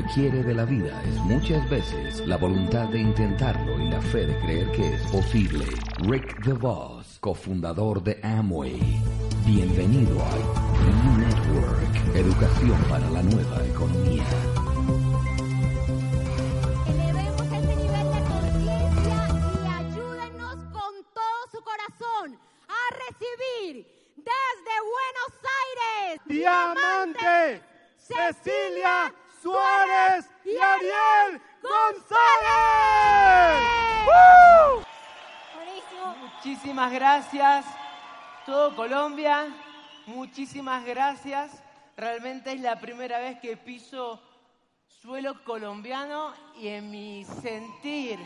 que quiere de la vida es muchas veces la voluntad de intentarlo y la fe de creer que es posible. Rick DeVos, cofundador de Amway. Bienvenido a New Network, educación para la nueva economía. Gracias. Realmente es la primera vez que piso suelo colombiano y en mi sentir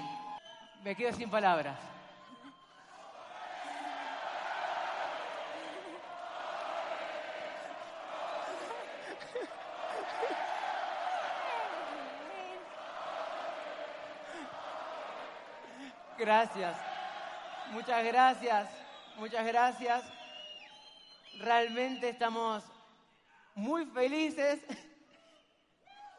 me quedo sin palabras. Gracias. Muchas gracias. Muchas gracias. Realmente estamos muy felices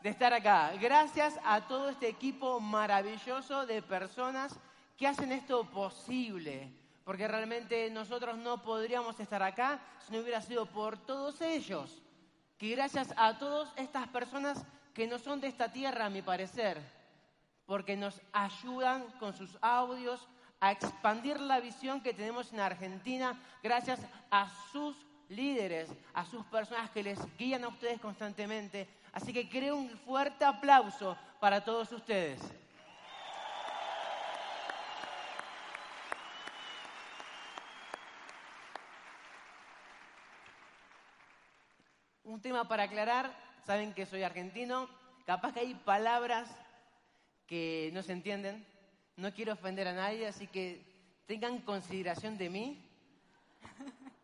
de estar acá. Gracias a todo este equipo maravilloso de personas que hacen esto posible. Porque realmente nosotros no podríamos estar acá si no hubiera sido por todos ellos. Que gracias a todas estas personas que no son de esta tierra, a mi parecer, porque nos ayudan con sus audios a expandir la visión que tenemos en Argentina gracias a sus líderes, a sus personas que les guían a ustedes constantemente. Así que creo un fuerte aplauso para todos ustedes. Un tema para aclarar, saben que soy argentino, capaz que hay palabras que no se entienden. No quiero ofender a nadie, así que tengan consideración de mí.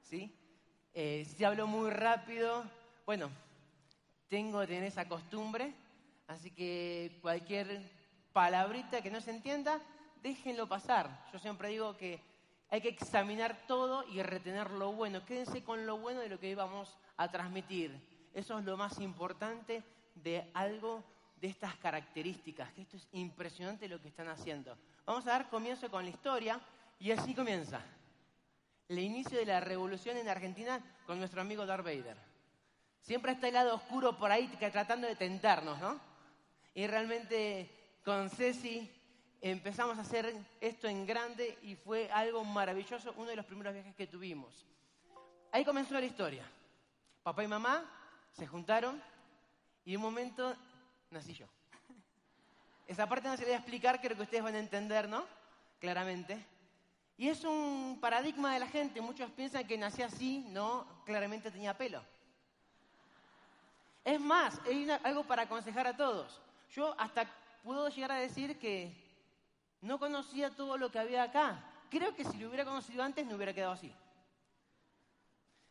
¿Sí? Eh, si hablo muy rápido, bueno, tengo que tener esa costumbre, así que cualquier palabrita que no se entienda, déjenlo pasar. Yo siempre digo que hay que examinar todo y retener lo bueno. Quédense con lo bueno de lo que vamos a transmitir. Eso es lo más importante de algo de estas características, que esto es impresionante lo que están haciendo. Vamos a dar comienzo con la historia y así comienza. El inicio de la revolución en Argentina con nuestro amigo Darth Vader. Siempre está el lado oscuro por ahí tratando de tentarnos, ¿no? Y realmente con Ceci empezamos a hacer esto en grande y fue algo maravilloso, uno de los primeros viajes que tuvimos. Ahí comenzó la historia. Papá y mamá se juntaron y un momento nací yo. Esa parte no se la voy a explicar, creo que ustedes van a entender, ¿no? Claramente. Y es un paradigma de la gente. Muchos piensan que nací así, no, claramente tenía pelo. Es más, hay una- algo para aconsejar a todos. Yo hasta puedo llegar a decir que no conocía todo lo que había acá. Creo que si lo hubiera conocido antes no hubiera quedado así.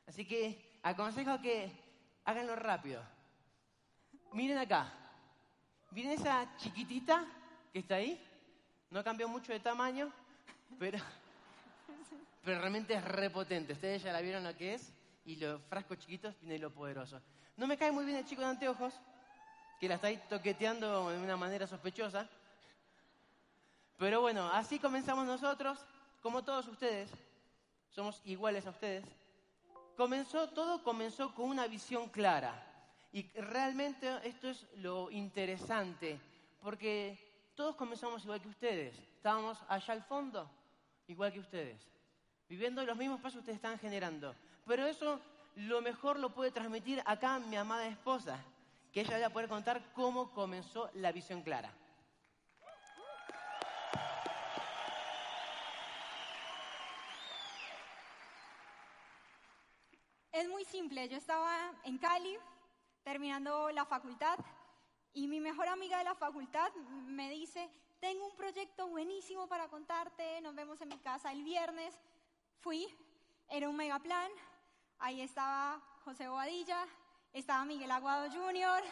Así que aconsejo que háganlo rápido. Miren acá. ¿Miren esa chiquitita que está ahí? No cambió mucho de tamaño, pero, pero realmente es repotente. Ustedes ya la vieron lo que es y los frascos chiquitos viene lo poderoso. No me cae muy bien el chico de anteojos, que la está ahí toqueteando de una manera sospechosa. Pero bueno, así comenzamos nosotros, como todos ustedes. Somos iguales a ustedes. Comenzó, todo comenzó con una visión clara. Y realmente esto es lo interesante, porque todos comenzamos igual que ustedes. Estábamos allá al fondo, igual que ustedes. Viviendo los mismos pasos que ustedes están generando. Pero eso lo mejor lo puede transmitir acá mi amada esposa, que ella va a poder contar cómo comenzó la visión clara. Es muy simple, yo estaba en Cali terminando la facultad y mi mejor amiga de la facultad me dice, tengo un proyecto buenísimo para contarte, nos vemos en mi casa el viernes. Fui, era un mega plan, ahí estaba José Bobadilla, estaba Miguel Aguado Jr.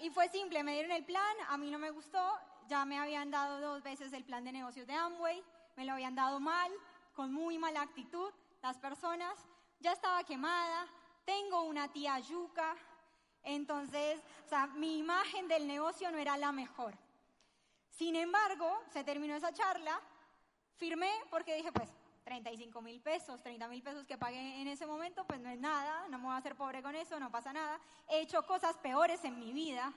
Y fue simple, me dieron el plan, a mí no me gustó, ya me habían dado dos veces el plan de negocios de Amway, me lo habían dado mal, con muy mala actitud, las personas, ya estaba quemada, tengo una tía yuca, entonces, o sea, mi imagen del negocio no era la mejor. Sin embargo, se terminó esa charla, firmé porque dije, pues, 35 mil pesos, 30 mil pesos que pagué en ese momento, pues no es nada, no me voy a hacer pobre con eso, no pasa nada. He hecho cosas peores en mi vida.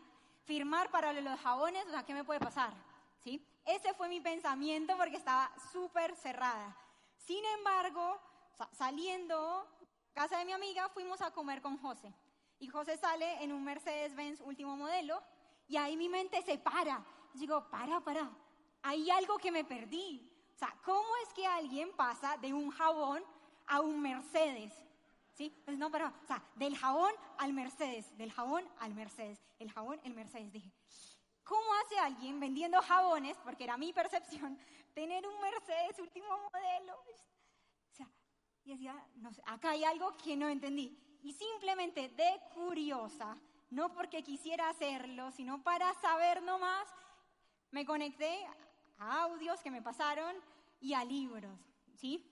Firmar para los jabones, o sea, ¿qué me puede pasar? ¿Sí? Ese fue mi pensamiento porque estaba súper cerrada. Sin embargo, saliendo casa de mi amiga, fuimos a comer con José. Y José sale en un Mercedes-Benz último modelo y ahí mi mente se para. Digo, para, para, hay algo que me perdí. Sea, ¿cómo es que alguien pasa de un jabón a un Mercedes? ¿Sí? Pues no, pero, o sea, del jabón al Mercedes, del jabón al Mercedes, el jabón, el Mercedes. Dije, ¿cómo hace alguien vendiendo jabones, porque era mi percepción, tener un Mercedes último modelo? O sea, y decía, no sé, acá hay algo que no entendí. Y simplemente de curiosa, no porque quisiera hacerlo, sino para saber nomás, me conecté a audios que me pasaron y a libros, ¿sí?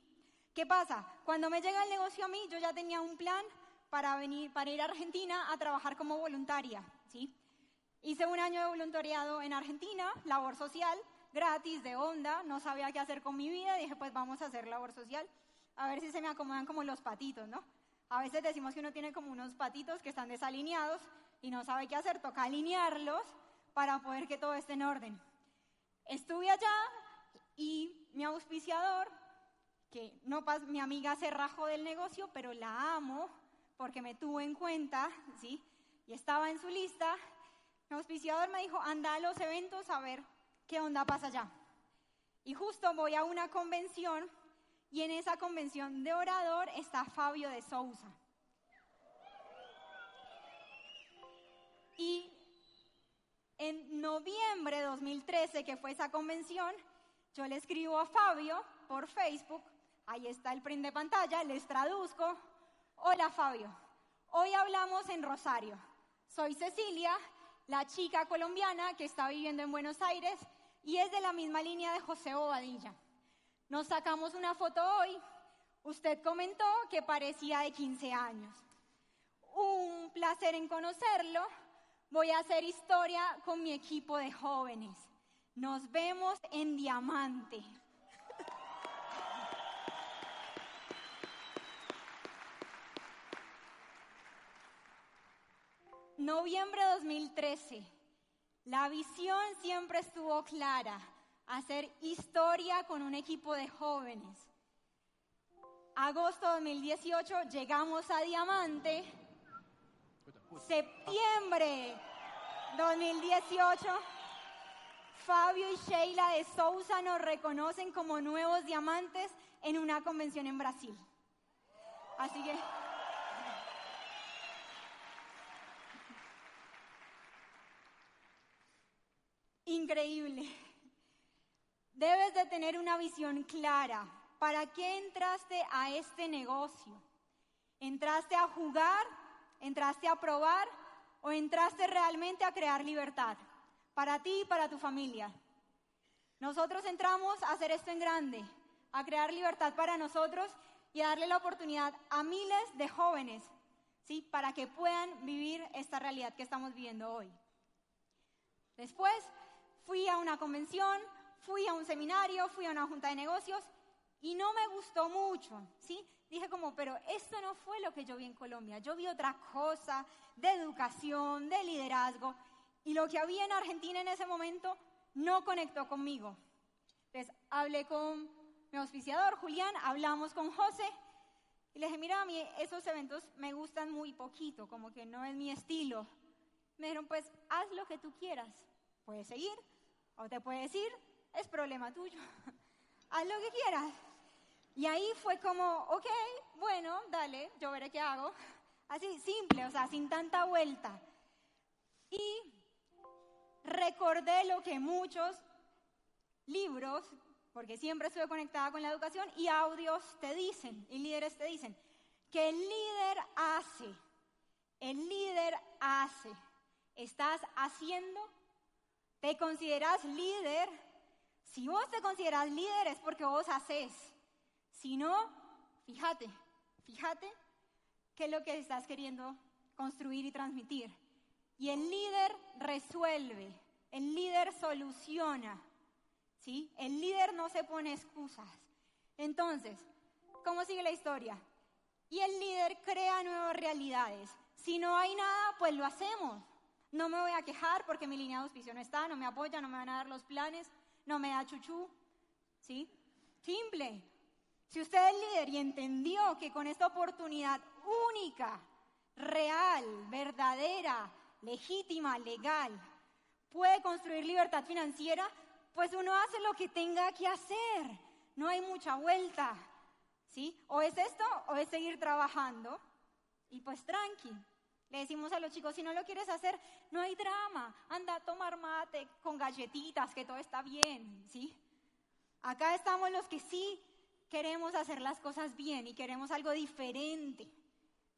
¿Qué pasa? Cuando me llega el negocio a mí, yo ya tenía un plan para venir, para ir a Argentina a trabajar como voluntaria, ¿sí? Hice un año de voluntariado en Argentina, labor social, gratis, de onda, no sabía qué hacer con mi vida, dije, pues vamos a hacer labor social, a ver si se me acomodan como los patitos, ¿no? A veces decimos que uno tiene como unos patitos que están desalineados y no sabe qué hacer, toca alinearlos para poder que todo esté en orden. Estuve allá y mi auspiciador, que no mi amiga se rajó del negocio, pero la amo porque me tuvo en cuenta, ¿sí? Y estaba en su lista. Mi auspiciador me dijo, anda a los eventos a ver qué onda pasa allá. Y justo voy a una convención y en esa convención de orador está Fabio de Sousa. Y en noviembre de 2013, que fue esa convención, yo le escribo a Fabio por Facebook, ahí está el print de pantalla, les traduzco. Hola Fabio, hoy hablamos en Rosario. Soy Cecilia, la chica colombiana que está viviendo en Buenos Aires y es de la misma línea de José Bobadilla. Nos sacamos una foto hoy. Usted comentó que parecía de 15 años. Un placer en conocerlo voy a hacer historia con mi equipo de jóvenes. Nos vemos en Diamante. Noviembre 2013. La visión siempre estuvo clara, hacer historia con un equipo de jóvenes. Agosto 2018 llegamos a Diamante Septiembre 2018, Fabio y Sheila de Sousa nos reconocen como nuevos diamantes en una convención en Brasil. Así que... Increíble. Debes de tener una visión clara. ¿Para qué entraste a este negocio? ¿Entraste a jugar ¿Entraste a probar o entraste realmente a crear libertad para ti y para tu familia? Nosotros entramos a hacer esto en grande, a crear libertad para nosotros y a darle la oportunidad a miles de jóvenes, ¿sí? Para que puedan vivir esta realidad que estamos viviendo hoy. Después fui a una convención, fui a un seminario, fui a una junta de negocios y no me gustó mucho, ¿sí? dije como, pero esto no fue lo que yo vi en Colombia. Yo vi otra cosa de educación, de liderazgo, y lo que había en Argentina en ese momento no conectó conmigo. Entonces hablé con mi auspiciador, Julián, hablamos con José, y le dije, mira, a mí esos eventos me gustan muy poquito, como que no es mi estilo. Me dijeron, pues haz lo que tú quieras. Puedes seguir o te puedes ir, es problema tuyo. haz lo que quieras. Y ahí fue como, ok, bueno, dale, yo veré qué hago. Así, simple, o sea, sin tanta vuelta. Y recordé lo que muchos libros, porque siempre estuve conectada con la educación, y audios te dicen, y líderes te dicen, que el líder hace, el líder hace. ¿Estás haciendo? ¿Te consideras líder? Si vos te consideras líder es porque vos haces. Si no, fíjate, fíjate qué es lo que estás queriendo construir y transmitir. Y el líder resuelve, el líder soluciona, ¿sí? El líder no se pone excusas. Entonces, ¿cómo sigue la historia? Y el líder crea nuevas realidades. Si no hay nada, pues lo hacemos. No me voy a quejar porque mi línea de auspicio no está, no me apoya, no me van a dar los planes, no me da chuchú. ¿Sí? Simple. Si usted es líder y entendió que con esta oportunidad única, real, verdadera, legítima, legal, puede construir libertad financiera, pues uno hace lo que tenga que hacer. No hay mucha vuelta. ¿Sí? O es esto o es seguir trabajando. Y pues tranqui. Le decimos a los chicos, si no lo quieres hacer, no hay drama. Anda a tomar mate con galletitas, que todo está bien, ¿sí? Acá estamos los que sí queremos hacer las cosas bien y queremos algo diferente,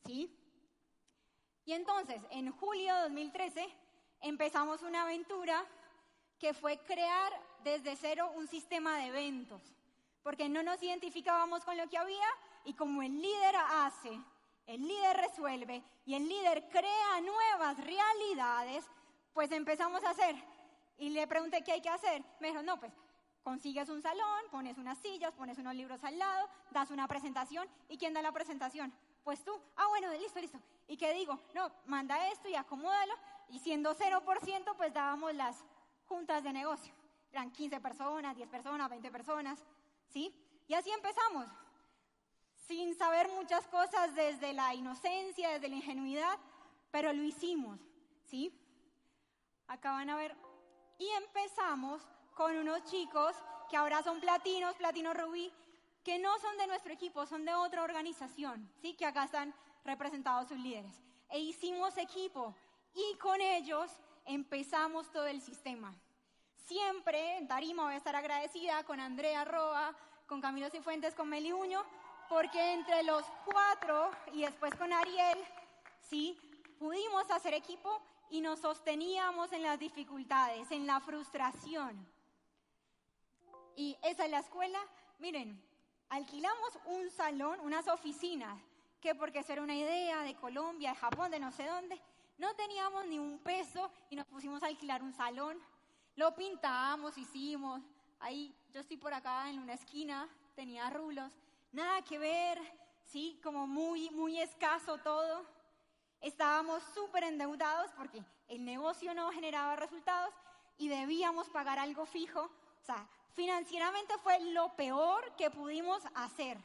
¿sí? Y entonces, en julio de 2013, empezamos una aventura que fue crear desde cero un sistema de eventos, porque no nos identificábamos con lo que había y como el líder hace, el líder resuelve y el líder crea nuevas realidades, pues empezamos a hacer. Y le pregunté qué hay que hacer. Me dijo, no, pues consigues un salón, pones unas sillas, pones unos libros al lado, das una presentación. ¿Y quién da la presentación? Pues tú. Ah, bueno, listo, listo. ¿Y qué digo? No, manda esto y acomódalo. Y siendo 0%, pues dábamos las juntas de negocio. Eran 15 personas, 10 personas, 20 personas. ¿Sí? Y así empezamos sin saber muchas cosas desde la inocencia, desde la ingenuidad, pero lo hicimos, ¿sí? Acá van a ver. Y empezamos con unos chicos que ahora son platinos, platino rubí, que no son de nuestro equipo, son de otra organización, ¿sí? Que acá están representados sus líderes. E hicimos equipo y con ellos empezamos todo el sistema. Siempre en Tarima voy a estar agradecida con Andrea Roa, con Camilo Cifuentes, con Meli Uño, porque entre los cuatro y después con Ariel, sí, pudimos hacer equipo y nos sosteníamos en las dificultades, en la frustración. Y esa es la escuela. Miren, alquilamos un salón, unas oficinas, que porque eso era una idea de Colombia, de Japón, de no sé dónde, no teníamos ni un peso y nos pusimos a alquilar un salón. Lo pintamos, hicimos. Ahí yo estoy por acá en una esquina, tenía rulos nada que ver, ¿sí? Como muy, muy escaso todo. Estábamos súper endeudados porque el negocio no generaba resultados y debíamos pagar algo fijo. O sea, financieramente fue lo peor que pudimos hacer.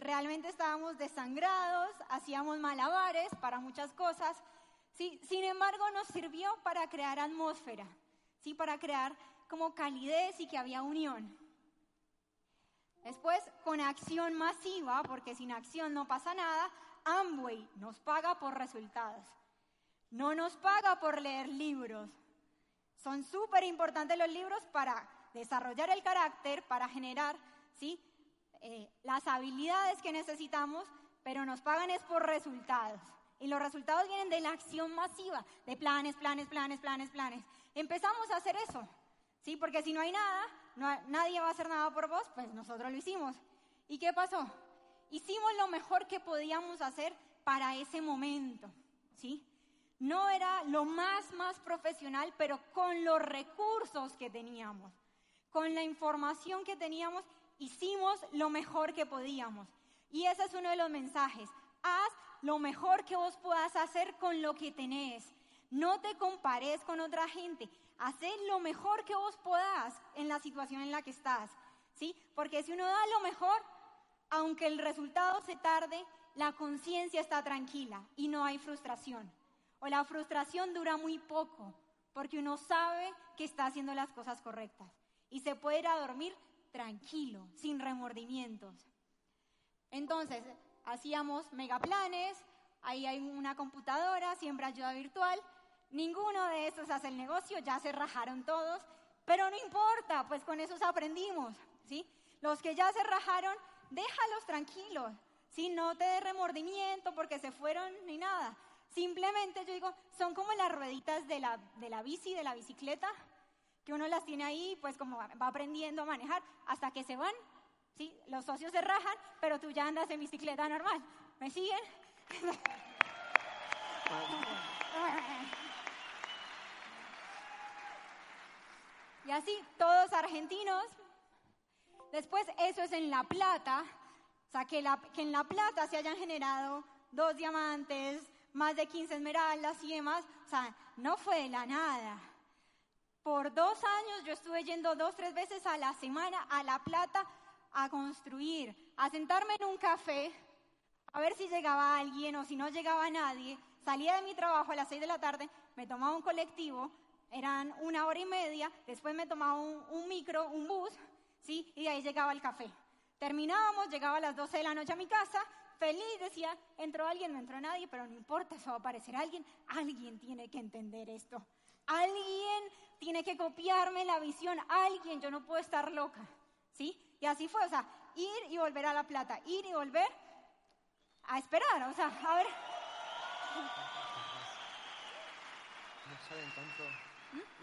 Realmente estábamos desangrados, hacíamos malabares para muchas cosas. ¿sí? Sin embargo, nos sirvió para crear atmósfera, ¿sí? para crear como calidez y que había unión. Después, con acción masiva, porque sin acción no pasa nada, Amway nos paga por resultados. No nos paga por leer libros. Son súper importantes los libros para desarrollar el carácter, para generar ¿sí? Eh, las habilidades que necesitamos, pero nos pagan es por resultados. Y los resultados vienen de la acción masiva, de planes, planes, planes, planes, planes. Empezamos a hacer eso, ¿sí? Porque si no hay nada, nadie va a hacer nada por vos, pues nosotros lo hicimos. ¿Y qué pasó? Hicimos lo mejor que podíamos hacer para ese momento, ¿sí? No era lo más, más profesional, pero con los recursos que teníamos, con la información que teníamos, hicimos lo mejor que podíamos. Y ese es uno de los mensajes. Haz lo mejor que vos puedas hacer con lo que tenés. No te compares con otra gente. Haz lo mejor que vos puedas en la situación en la que estás. ¿Sí? Porque si uno da lo mejor, aunque el resultado se tarde, la conciencia está tranquila y no hay frustración. O la frustración dura muy poco, porque uno sabe que está haciendo las cosas correctas. Y se puede ir a dormir tranquilo, sin remordimientos. Entonces, hacíamos megaplanes, ahí hay una computadora, siempre ayuda virtual, Ninguno de estos hace el negocio, ya se rajaron todos, pero no importa, pues con esos aprendimos, ¿sí? Los que ya se rajaron, déjalos tranquilos, ¿sí? No te dé remordimiento porque se fueron ni nada. Simplemente yo digo, son como las rueditas de la, de la bici, de la bicicleta, que uno las tiene ahí, pues como va aprendiendo a manejar hasta que se van, ¿sí? Los socios se rajan, pero tú ya andas en bicicleta normal, ¿me siguen? Y así, todos argentinos. Después, eso es en La Plata. O sea, que, la- que en La Plata se hayan generado dos diamantes, más de 15 esmeraldas y demás. O sea, no fue de la nada. Por dos años yo estuve yendo dos, tres veces a la semana a La Plata a construir, a sentarme en un café, a ver si llegaba alguien o si no llegaba nadie. Salía de mi trabajo a las seis de la tarde, me tomaba un colectivo, eran una hora y media, después me tomaba un, un micro, un bus, ¿sí? Y de ahí llegaba al café. Terminábamos, llegaba a las 12 de la noche a mi casa, feliz, decía, entró alguien, no entró nadie, pero no importa, eso va a aparecer alguien, alguien tiene que entender esto. Alguien tiene que copiarme la visión, alguien, yo no puedo estar loca, ¿sí? Y así fue, o sea, ir y volver a La Plata, ir y volver a esperar, o sea, a ver, No saben tanto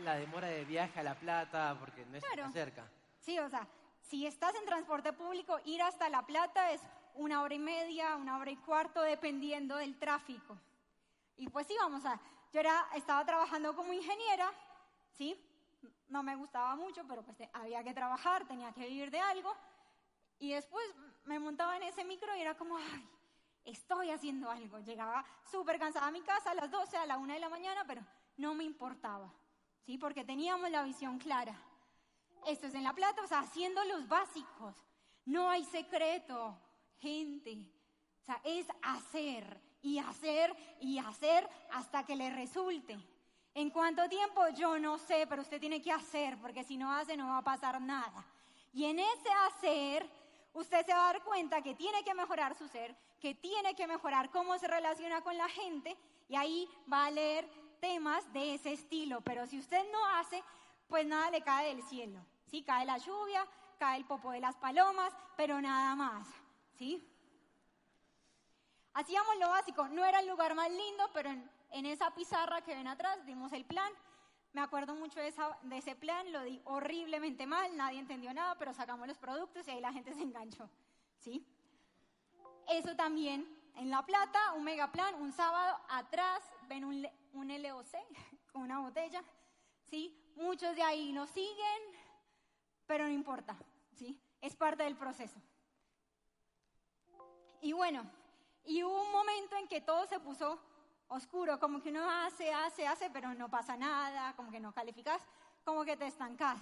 la demora de viaje a La Plata porque no es Claro. tan cerca. sí, o sea, si estás en transporte público, ir hasta La Plata es una hora y media, una hora y cuarto, dependiendo del tráfico. Y pues sí, vamos a, yo era, estaba trabajando como ingeniera, ¿sí? No me gustaba mucho, pero pues había que trabajar, tenía que vivir de algo. Y después me montaba en ese micro y era como, ay, estoy haciendo algo. Llegaba súper cansada a mi casa a las 12, a la 1 de la mañana, pero no me importaba, ¿sí? Porque teníamos la visión clara. Esto es en La Plata, o sea, haciendo los básicos. No hay secreto, gente. O sea, es hacer y hacer y hacer hasta que le resulte. ¿En cuánto tiempo? Yo no sé, pero usted tiene que hacer, porque si no hace no va a pasar nada. Y en ese hacer, usted se va a dar cuenta que tiene que mejorar su ser, que tiene que mejorar cómo se relaciona con la gente, y ahí va a leer temas de ese estilo. Pero si usted no hace, pues nada le cae del cielo. Sí, cae la lluvia, cae el popo de las palomas, pero nada más. ¿Sí? Hacíamos lo básico, no era el lugar más lindo, pero en esa pizarra que ven atrás dimos el plan. Me acuerdo mucho de, esa- de ese plan, lo di horriblemente mal, nadie entendió nada, pero sacamos los productos y ahí la gente se enganchó. ¿Sí? Eso también, en La Plata, un megaplan, un sábado, atrás ven un, un LOC con una botella, ¿sí? Muchos de ahí nos siguen, pero no importa, ¿sí? Es parte del proceso. Y bueno, y hubo un momento en que todo se puso oscuro, como que uno hace, hace, hace, pero no pasa nada, como que no calificas, como que te estancas.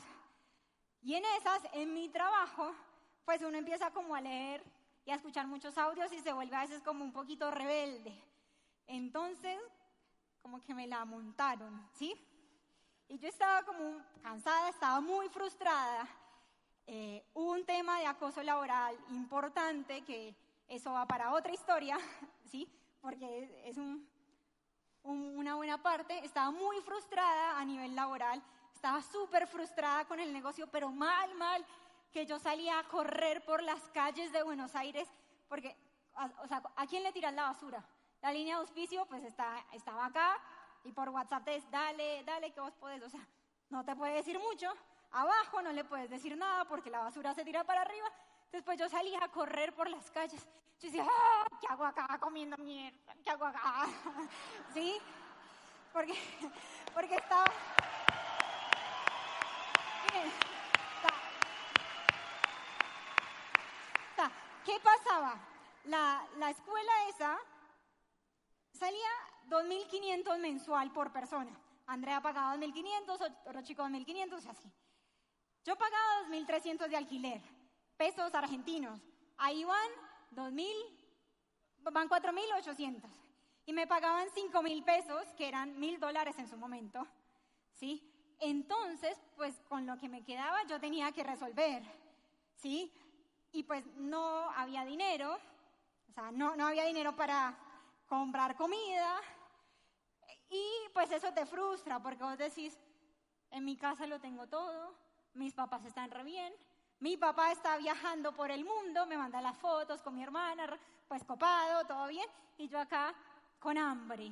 Y en esas, en mi trabajo, pues uno empieza como a leer y a escuchar muchos audios y se vuelve a veces como un poquito rebelde. Entonces, como que me la montaron, ¿sí? Y yo estaba como cansada, estaba muy frustrada. Eh, un tema de acoso laboral importante que eso va para otra historia, ¿sí? Porque es, un- una buena parte. Estaba muy frustrada a nivel laboral, estaba súper frustrada con el negocio, pero mal, mal, que yo salía a correr por las calles de Buenos Aires, porque, o sea, ¿a quién le tiras la basura? La línea de auspicio, pues está, estaba acá, y por WhatsApp es, dale, dale, que vos podés, o sea, no te puede decir mucho, abajo no le puedes decir nada porque la basura se tira para arriba, después yo salía a correr por las calles, yo decía, ¡ah! ¿qué hago acá comiendo mierda? ¿Qué hago acá? ¿Sí? Porque, porque estaba... ¿Qué pasaba? La, la escuela esa salía 2.500 mensual por persona. Andrea pagaba 2.500, otro chico 2.500 y así. Yo pagaba 2.300 de alquiler, pesos argentinos. Ahí van 2.000, van 4.800. Y me pagaban 5.000 pesos, que eran 1.000 dólares en su momento. ¿Sí? Entonces, pues con lo que me quedaba yo tenía que resolver. ¿Sí? Y pues no había dinero, o sea, no, no había dinero para comprar comida. Y pues eso te frustra porque vos decís, en mi casa lo tengo todo, mis papás están re bien, mi papá está viajando por el mundo, me manda las fotos con mi hermana, pues copado, todo bien, y yo acá con hambre.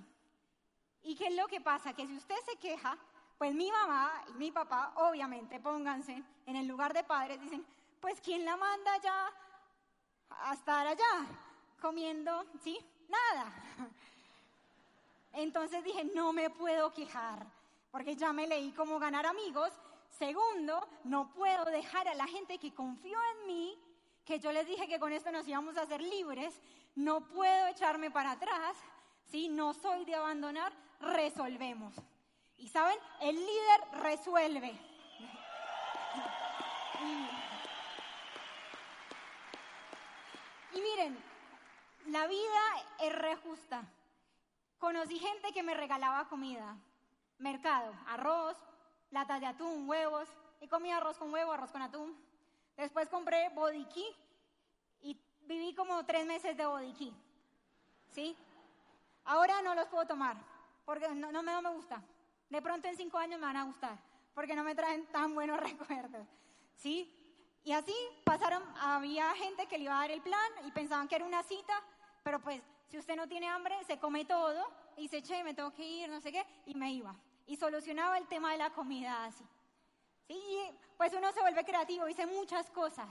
¿Y qué es lo que pasa? Que si usted se queja, pues mi mamá y mi papá, obviamente, pónganse en el lugar de padres, dicen, pues ¿quién la manda ya a estar allá? comiendo, ¿sí? Nada. Entonces dije, no me puedo quejar, porque ya me leí cómo ganar amigos. Segundo, no puedo dejar a la gente que confió en mí, que yo les dije que con esto nos íbamos a hacer libres, no puedo echarme para atrás, ¿sí? No soy de abandonar, resolvemos. Y saben, el líder resuelve. Y, miren, la vida es re justa. Conocí gente que me regalaba comida, mercado, arroz, latas de atún, huevos, y comía arroz con huevo, arroz con atún. Después compré bodiquí y viví como tres meses de bodiquí. ¿Sí? Ahora no los puedo tomar porque no, no, me, no me gusta. De pronto en cinco años me van a gustar porque no me traen tan buenos recuerdos. ¿Sí? Y así pasaron, había gente que le iba a dar el plan y pensaban que era una cita, pero pues si usted no tiene hambre, se come todo y dice, che, me tengo que ir, no sé qué, y me iba. Y solucionaba el tema de la comida así. Sí, pues uno se vuelve creativo, dice muchas cosas.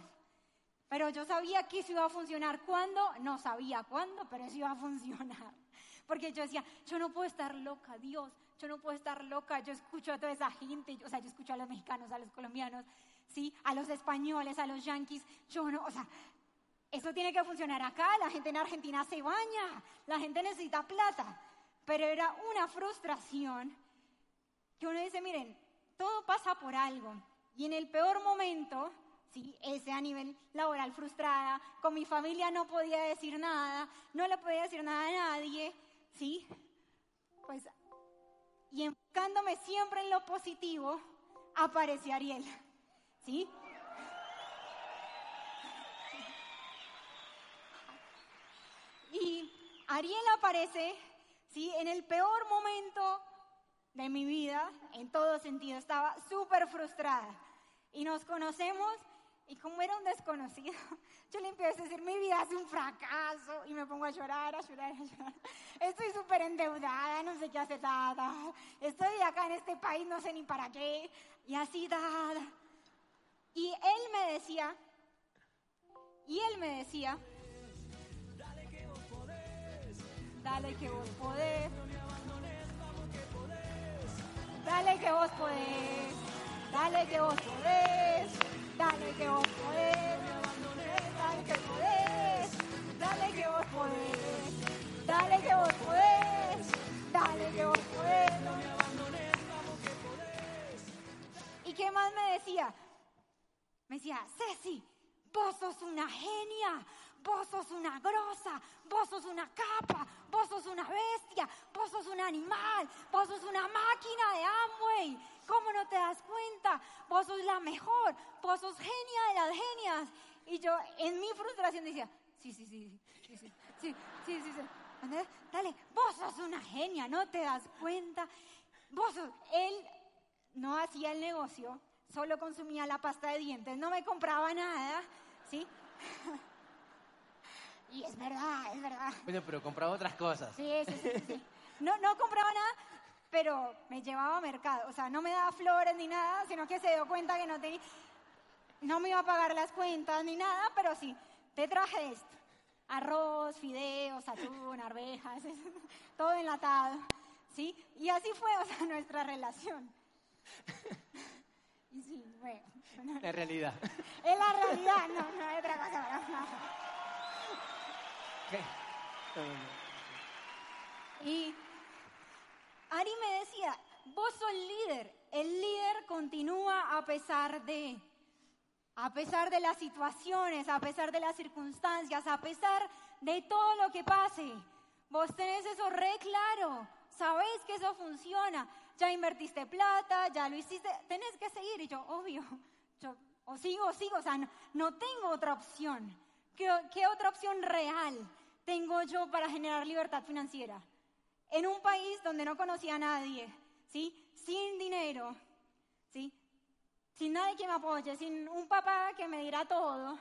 Pero yo sabía que eso iba a funcionar. ¿Cuándo? No sabía cuándo, pero eso iba a funcionar. Porque yo decía, yo no puedo estar loca, Dios, yo no puedo estar loca. Yo escucho a toda esa gente, o sea, yo escucho a los mexicanos, a los colombianos, ¿sí? A los españoles, a los yanquis. Yo no, o sea, eso tiene que funcionar acá. La gente en Argentina se baña, la gente necesita plata. Pero era una frustración que uno dice, miren, todo pasa por algo. Y en el peor momento, sí, ese a nivel laboral frustrada, con mi familia no podía decir nada, no le podía decir nada a nadie, sí, pues, y enfocándome siempre en lo positivo, aparece Ariel, sí. Y Ariel aparece, sí, en el peor momento de mi vida, en todo sentido. Estaba súper frustrada. Y nos conocemos y como era un desconocido, yo le empiezo a decir, mi vida es un fracaso. Y me pongo a llorar, a llorar, a llorar. Estoy súper endeudada, no sé qué hacer, nada. Estoy acá en este país, no sé ni para qué. Y así, nada. Y él me decía, y él me decía, dale que vos podés, dale que vos podés Dale que vos podés, dale que vos podés, dale que vos podés, dale que podés, dale que vos podés, dale que vos podés, dale que vos podés, no me abandones, vamos que podés. ¿Y qué más me decía? Me decía, Ceci, vos sos una genia, vos sos una grosa, vos sos una capa, vos sos una bestia, vos sos un animal, vos sos una máquina de Amway. ¿Cómo no te das cuenta? Vos sos la mejor, vos sos genia de las genias. Y yo en mi frustración decía, sí, sí, sí, sí, sí, sí, sí, sí, sí. Dale, vos sos una genia, no te das cuenta. Vos sos, él no hacía el negocio, solo consumía la pasta de dientes, no me compraba nada, ¿sí? Y es verdad, es verdad. Bueno, pero compraba otras cosas. Sí, sí, sí, sí. No, no compraba nada, pero me llevaba a mercado. O sea, no me daba flores ni nada, sino que se dio cuenta que no tenía... No me iba a pagar las cuentas ni nada, pero sí, te traje esto. Arroz, fideos, atún, arvejas, todo enlatado. ¿Sí? Y así fue, o sea, nuestra relación. Y sí, bueno. La realidad. Es la realidad, no, no hay otra cosa. No. Y Ari me decía, vos sos líder, el líder continúa a pesar de, a pesar de las situaciones, a pesar de las circunstancias, a pesar de todo lo que pase. Vos tenés eso re claro, sabés que eso funciona, ya invertiste plata, ya lo hiciste, tenés que seguir. Y yo, obvio, yo sigo o sigo, o sea, no, tengo otra opción. ¿Qué, ¿Qué otra opción real? Tengo yo para generar libertad financiera? En un país donde no conocía a nadie, ¿sí? Sin dinero, ¿sí? Sin nadie que me apoye, sin un papá que me dirá todo.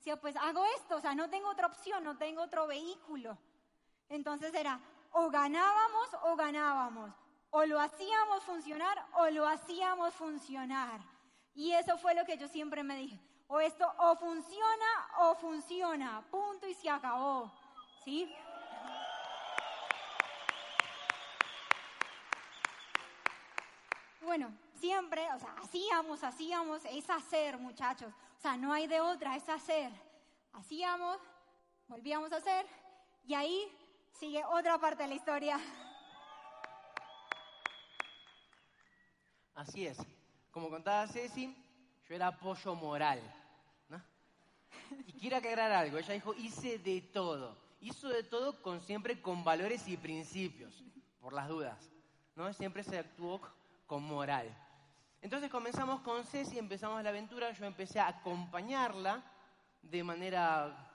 ¿sí? Pues hago esto, o sea, no tengo otra opción, no tengo otro vehículo. Entonces era, o ganábamos o ganábamos. O lo hacíamos funcionar o lo hacíamos funcionar. Y eso fue lo que yo siempre me dije. O esto o funciona o funciona. Punto y se acabó. ¿Sí? Bueno, siempre, o sea, hacíamos, hacíamos, es hacer, muchachos. O sea, no hay de otra, es hacer. Hacíamos, volvíamos a hacer, y ahí sigue otra parte de la historia. Así es. Como contaba Ceci, yo era apoyo moral. ¿no? Y quiero aclarar algo. Ella dijo, hice de todo. Hizo de todo con siempre con valores y principios, por las dudas. ¿no? Siempre se actuó con moral. Entonces comenzamos con Ceci, empezamos la aventura, yo empecé a acompañarla de manera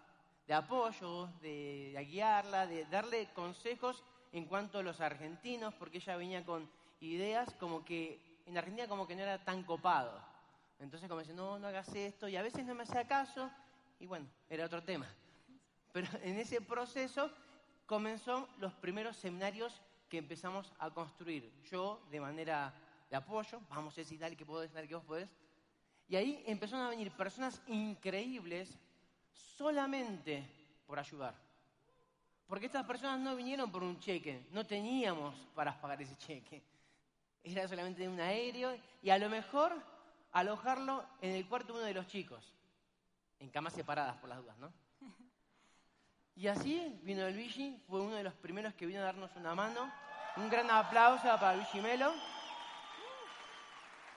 de apoyo, de, de guiarla, de darle consejos en cuanto a los argentinos, porque ella venía con ideas como que en Argentina como que no era tan copado. Entonces como decía, no, no hagas esto, y a veces no me hacía caso, y bueno, era otro tema. Pero en ese proceso comenzó los primeros seminarios que empezamos a construir. Yo, de manera de apoyo, vamos a decir, dale que puedo, dale que vos podés. Y ahí empezaron a venir personas increíbles solamente por ayudar. Porque estas personas no vinieron por un cheque, no teníamos para pagar ese cheque. Era solamente un aéreo y a lo mejor alojarlo en el cuarto de uno de los chicos, en camas separadas por las dudas, ¿no? Y así vino el Luigi, fue uno de los primeros que vino a darnos una mano. Un gran aplauso para Luigi Melo,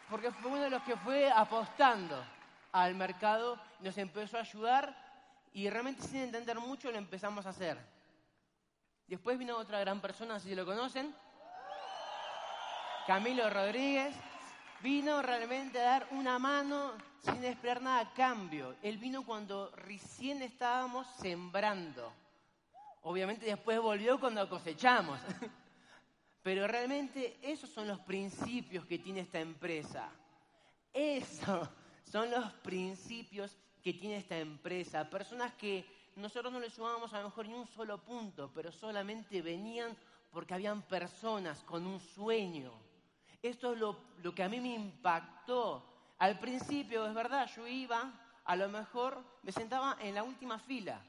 porque fue uno de los que fue apostando al mercado, nos empezó a ayudar y realmente sin entender mucho lo empezamos a hacer. Después vino otra gran persona, si lo conocen, Camilo Rodríguez, vino realmente a dar una mano sin esperar nada a cambio. Él vino cuando recién estábamos sembrando. Obviamente después volvió cuando cosechamos. Pero realmente esos son los principios que tiene esta empresa. Esos son los principios que tiene esta empresa. Personas que nosotros no les sumábamos a lo mejor ni un solo punto, pero solamente venían porque habían personas con un sueño. Esto es lo, que a mí me impactó. Al principio, es verdad, yo iba, a lo mejor me sentaba en la última fila,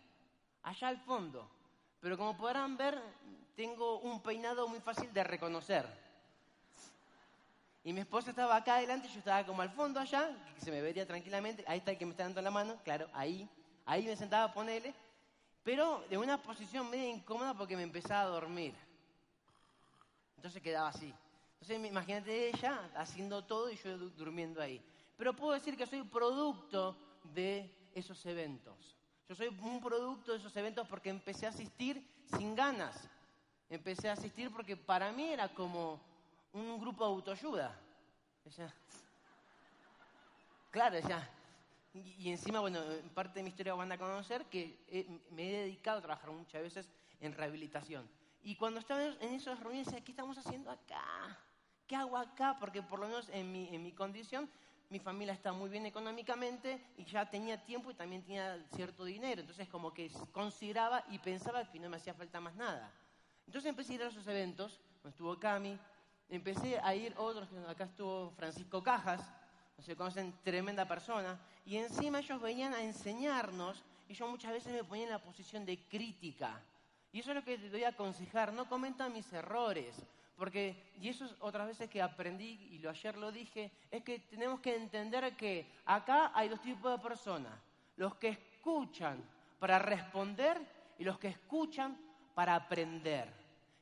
allá al fondo. Pero como podrán ver, tengo un peinado muy fácil de reconocer. Y mi esposa estaba acá adelante, yo estaba como al fondo allá, que se me vería tranquilamente. Ahí está el que me está dando la mano, claro, ahí. Ahí me sentaba a ponerle. Pero de una posición medio incómoda porque me empezaba a dormir. Entonces quedaba así. Entonces imagínate ella haciendo todo y yo durmiendo ahí. Pero puedo decir que soy producto de esos eventos. Yo soy un producto de esos eventos porque empecé a asistir sin ganas. Empecé a asistir porque para mí era como un grupo de autoayuda. claro, ya. Y, encima, bueno, en parte de mi historia van a conocer que he, me he dedicado a trabajar muchas veces en rehabilitación. Y cuando estaba en esas reuniones, ¿qué estamos haciendo acá? ¿Qué hago acá? Porque por lo menos en mi, en mi condición, mi familia está muy bien económicamente y ya tenía tiempo y también tenía cierto dinero. Entonces como que consideraba y pensaba que no me hacía falta más nada. Entonces empecé a ir a esos eventos, donde estuvo Cami, empecé a ir otros, acá estuvo Francisco Cajas, no se conocen, tremenda persona, y encima ellos venían a enseñarnos y yo muchas veces me ponía en la posición de crítica. Y eso es lo que te doy a aconsejar, no comenta mis errores, porque, y eso es otras veces que aprendí, y lo, ayer lo dije, es que tenemos que entender que acá hay dos tipos de personas, los que escuchan para responder y los que escuchan para aprender,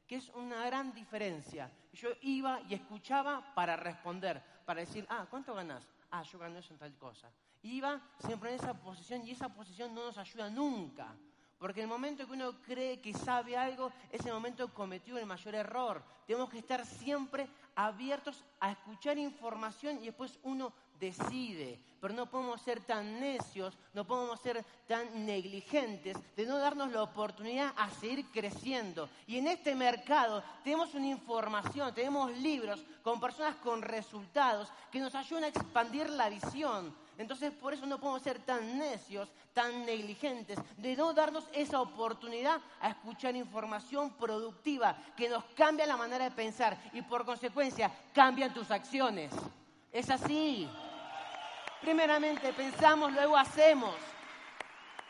que es una gran diferencia. Yo iba y escuchaba para responder, para decir, ah, ¿cuánto ganas? Ah, yo gano eso en tal cosa. Iba siempre en esa posición y esa posición no nos ayuda nunca. Porque el momento que uno cree que sabe algo, ese momento cometió el mayor error. Tenemos que estar siempre abiertos a escuchar información y después uno decide. Pero no podemos ser tan necios, no podemos ser tan negligentes de no darnos la oportunidad a seguir creciendo. Y en este mercado tenemos una información, tenemos libros con personas con resultados que nos ayudan a expandir la visión. Entonces por eso no podemos ser tan necios, tan negligentes, de no darnos esa oportunidad a escuchar información productiva que nos cambia la manera de pensar y por consecuencia cambian tus acciones. Es así. Primeramente pensamos, luego hacemos.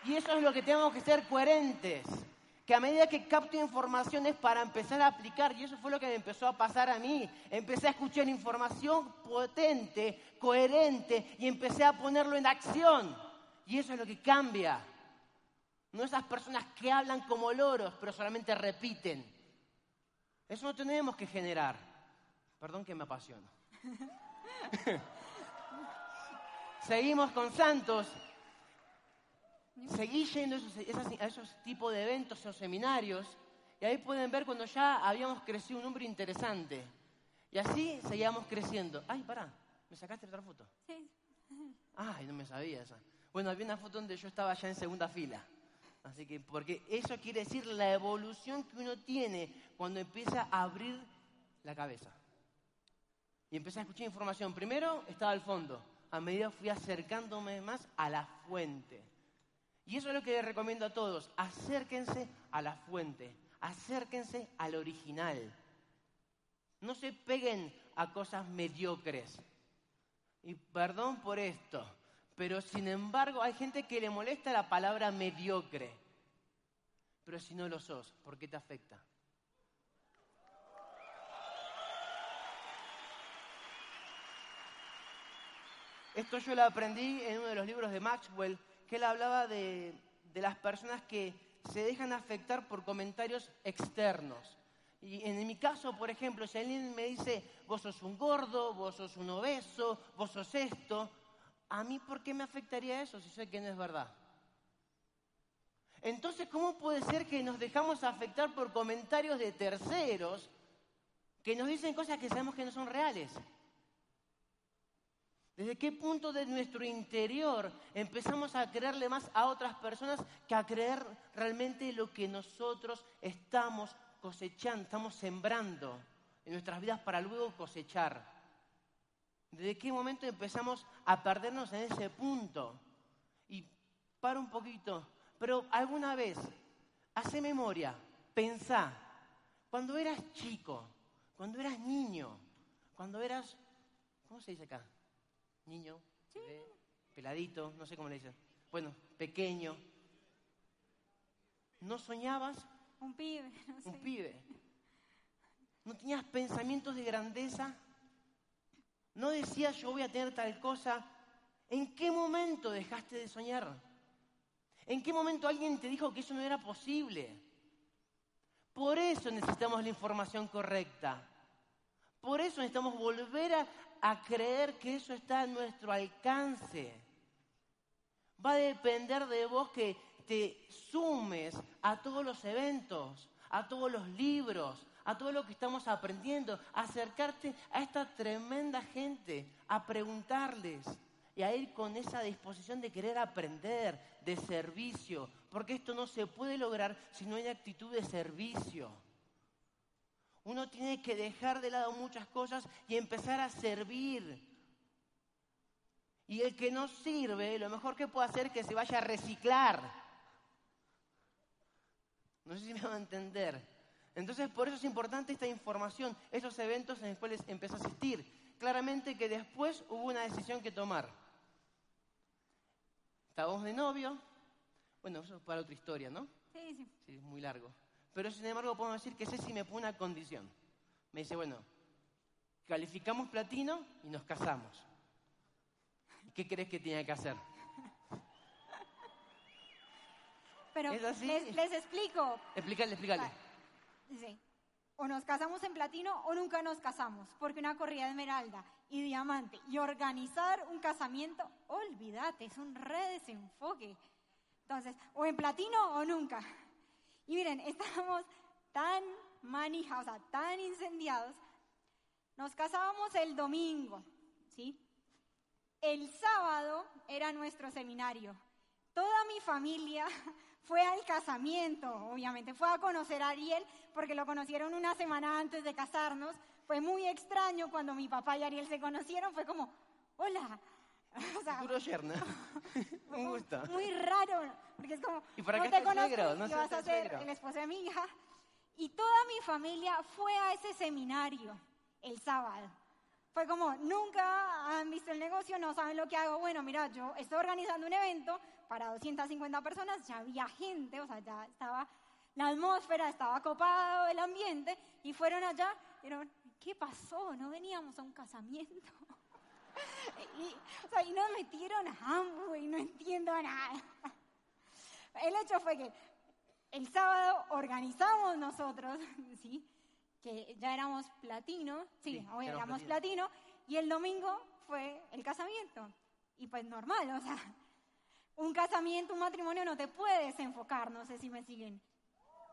Y eso es lo que tenemos que ser coherentes. Que a medida que capto información es para empezar a aplicar. Y eso fue lo que me empezó a pasar a mí. Empecé a escuchar información potente, coherente, y empecé a ponerlo en acción. Y eso es lo que cambia. No esas personas que hablan como loros, pero solamente repiten. Eso no tenemos que generar. Perdón que me apasiono. Seguimos con Santos. Seguí yendo a esos, a esos tipos de eventos, esos seminarios, y ahí pueden ver cuando ya habíamos crecido un número interesante. Y así seguíamos creciendo. Ay, pará, ¿me sacaste otra foto? Sí. Ay, no me sabía esa. Bueno, había una foto donde yo estaba ya en segunda fila. Así que, porque eso quiere decir la evolución que uno tiene cuando empieza a abrir la cabeza. Y empecé a escuchar información. Primero estaba al fondo. A medida fui acercándome más a la fuente. Y eso es lo que les recomiendo a todos. Acérquense a la fuente. Acérquense al original. No se peguen a cosas mediocres. Y perdón por esto, pero sin embargo hay gente que le molesta la palabra mediocre. Pero si no lo sos, ¿por qué te afecta? Esto yo lo aprendí en uno de los libros de Maxwell, que él hablaba de, de las personas que se dejan afectar por comentarios externos. Y en mi caso, por ejemplo, si alguien me dice, vos sos un gordo, vos sos un obeso, vos sos esto, ¿a mí por qué me afectaría eso si sé que no es verdad? Entonces, ¿cómo puede ser que nos dejamos afectar por comentarios de terceros que nos dicen cosas que sabemos que no son reales? ¿Desde qué punto de nuestro interior empezamos a creerle más a otras personas que a creer realmente lo que nosotros estamos cosechando, estamos sembrando en nuestras vidas para luego cosechar? ¿Desde qué momento empezamos a perdernos en ese punto? Y para un poquito, pero alguna vez, hace memoria, pensá, cuando eras chico, cuando eras niño, cuando eras, ¿cómo se dice acá? Niño, peladito, no sé cómo le dicen. Bueno, pequeño. ¿No soñabas? Un pibe, no sé. Un pibe. ¿No tenías pensamientos de grandeza? ¿No decías yo voy a tener tal cosa? ¿En qué momento dejaste de soñar? ¿En qué momento alguien te dijo que eso no era posible? Por eso necesitamos la información correcta. Por eso necesitamos volver a, a creer que eso está a nuestro alcance. Va a depender de vos que te sumes a todos los eventos, a todos los libros, a todo lo que estamos aprendiendo, acercarte a esta tremenda gente, a preguntarles y a ir con esa disposición de querer aprender, de servicio, porque esto no se puede lograr si no hay actitud de servicio. Uno tiene que dejar de lado muchas cosas y empezar a servir. Y el que no sirve, lo mejor que puede hacer es que se vaya a reciclar. No sé si me van a entender. Entonces, por eso es importante esta información, esos eventos en los cuales empecé a asistir. Claramente que después hubo una decisión que tomar. Estábamos de novio. Bueno, eso es para otra historia, ¿no? Sí, sí. Sí, es muy largo. Pero sin embargo podemos decir que Ceci me pone una condición. Me dice, bueno, calificamos platino y nos casamos. ¿Qué crees que tiene que hacer? Pero ¿Es así? Les, les explico. Explícale, explícale. Sí. O nos casamos en platino o nunca nos casamos, porque una corrida de esmeralda y diamante y organizar un casamiento, olvídate, es un re desenfoque. Entonces, o en platino o nunca. Y miren, estábamos tan manijados, o sea, tan incendiados. Nos casábamos el domingo, ¿sí? El sábado era nuestro seminario. Toda mi familia fue al casamiento, obviamente. Fue a conocer a Ariel porque lo conocieron una semana antes de casarnos. Fue muy extraño cuando mi papá y Ariel se conocieron. Fue como, hola. O sea, Puro yerno. Un gusto. muy raro, porque es como, ¿Y para no te conozco? No y vas a ser el esposo de mi hija. Y toda mi familia fue a ese seminario el sábado. Fue como, nunca han visto el negocio, no saben lo que hago. Bueno, mira, yo estoy organizando un evento para 250 personas, ya había gente, o sea, ya estaba la atmósfera, estaba copado el ambiente y fueron allá y dijeron, ¿qué pasó? No veníamos a un casamiento. y, o sea, y nos metieron a ambos y no entiendo nada. el hecho fue que el sábado organizamos nosotros, ¿sí? que ya éramos platino, sí, Sí, hoy éramos platino, y el domingo fue el casamiento. Y pues normal, o sea, un casamiento, un matrimonio no te puedes enfocar, no sé si me siguen.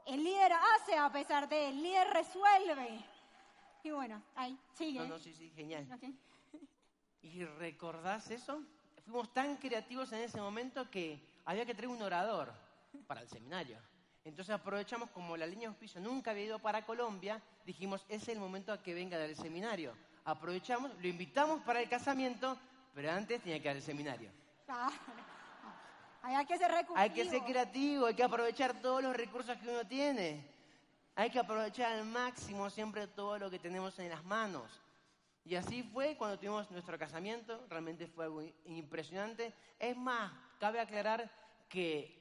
El líder hace a pesar de, el líder resuelve. Y bueno, ahí, sigue. No, no, sí, sí, genial. Ok. ¿Y recordás eso? Fuimos tan creativos en ese momento que había que traer un orador para el seminario. Entonces aprovechamos, como la línea de auspicio nunca había ido para Colombia, dijimos, es el momento a que venga del seminario. Aprovechamos, lo invitamos para el casamiento, pero antes tenía que dar el seminario. Claro. Hay que ser recursivo. Hay que ser creativo, hay que aprovechar todos los recursos que uno tiene. Hay que aprovechar al máximo siempre todo lo que tenemos en las manos. Y así fue cuando tuvimos nuestro casamiento, realmente fue algo impresionante. Es más, cabe aclarar que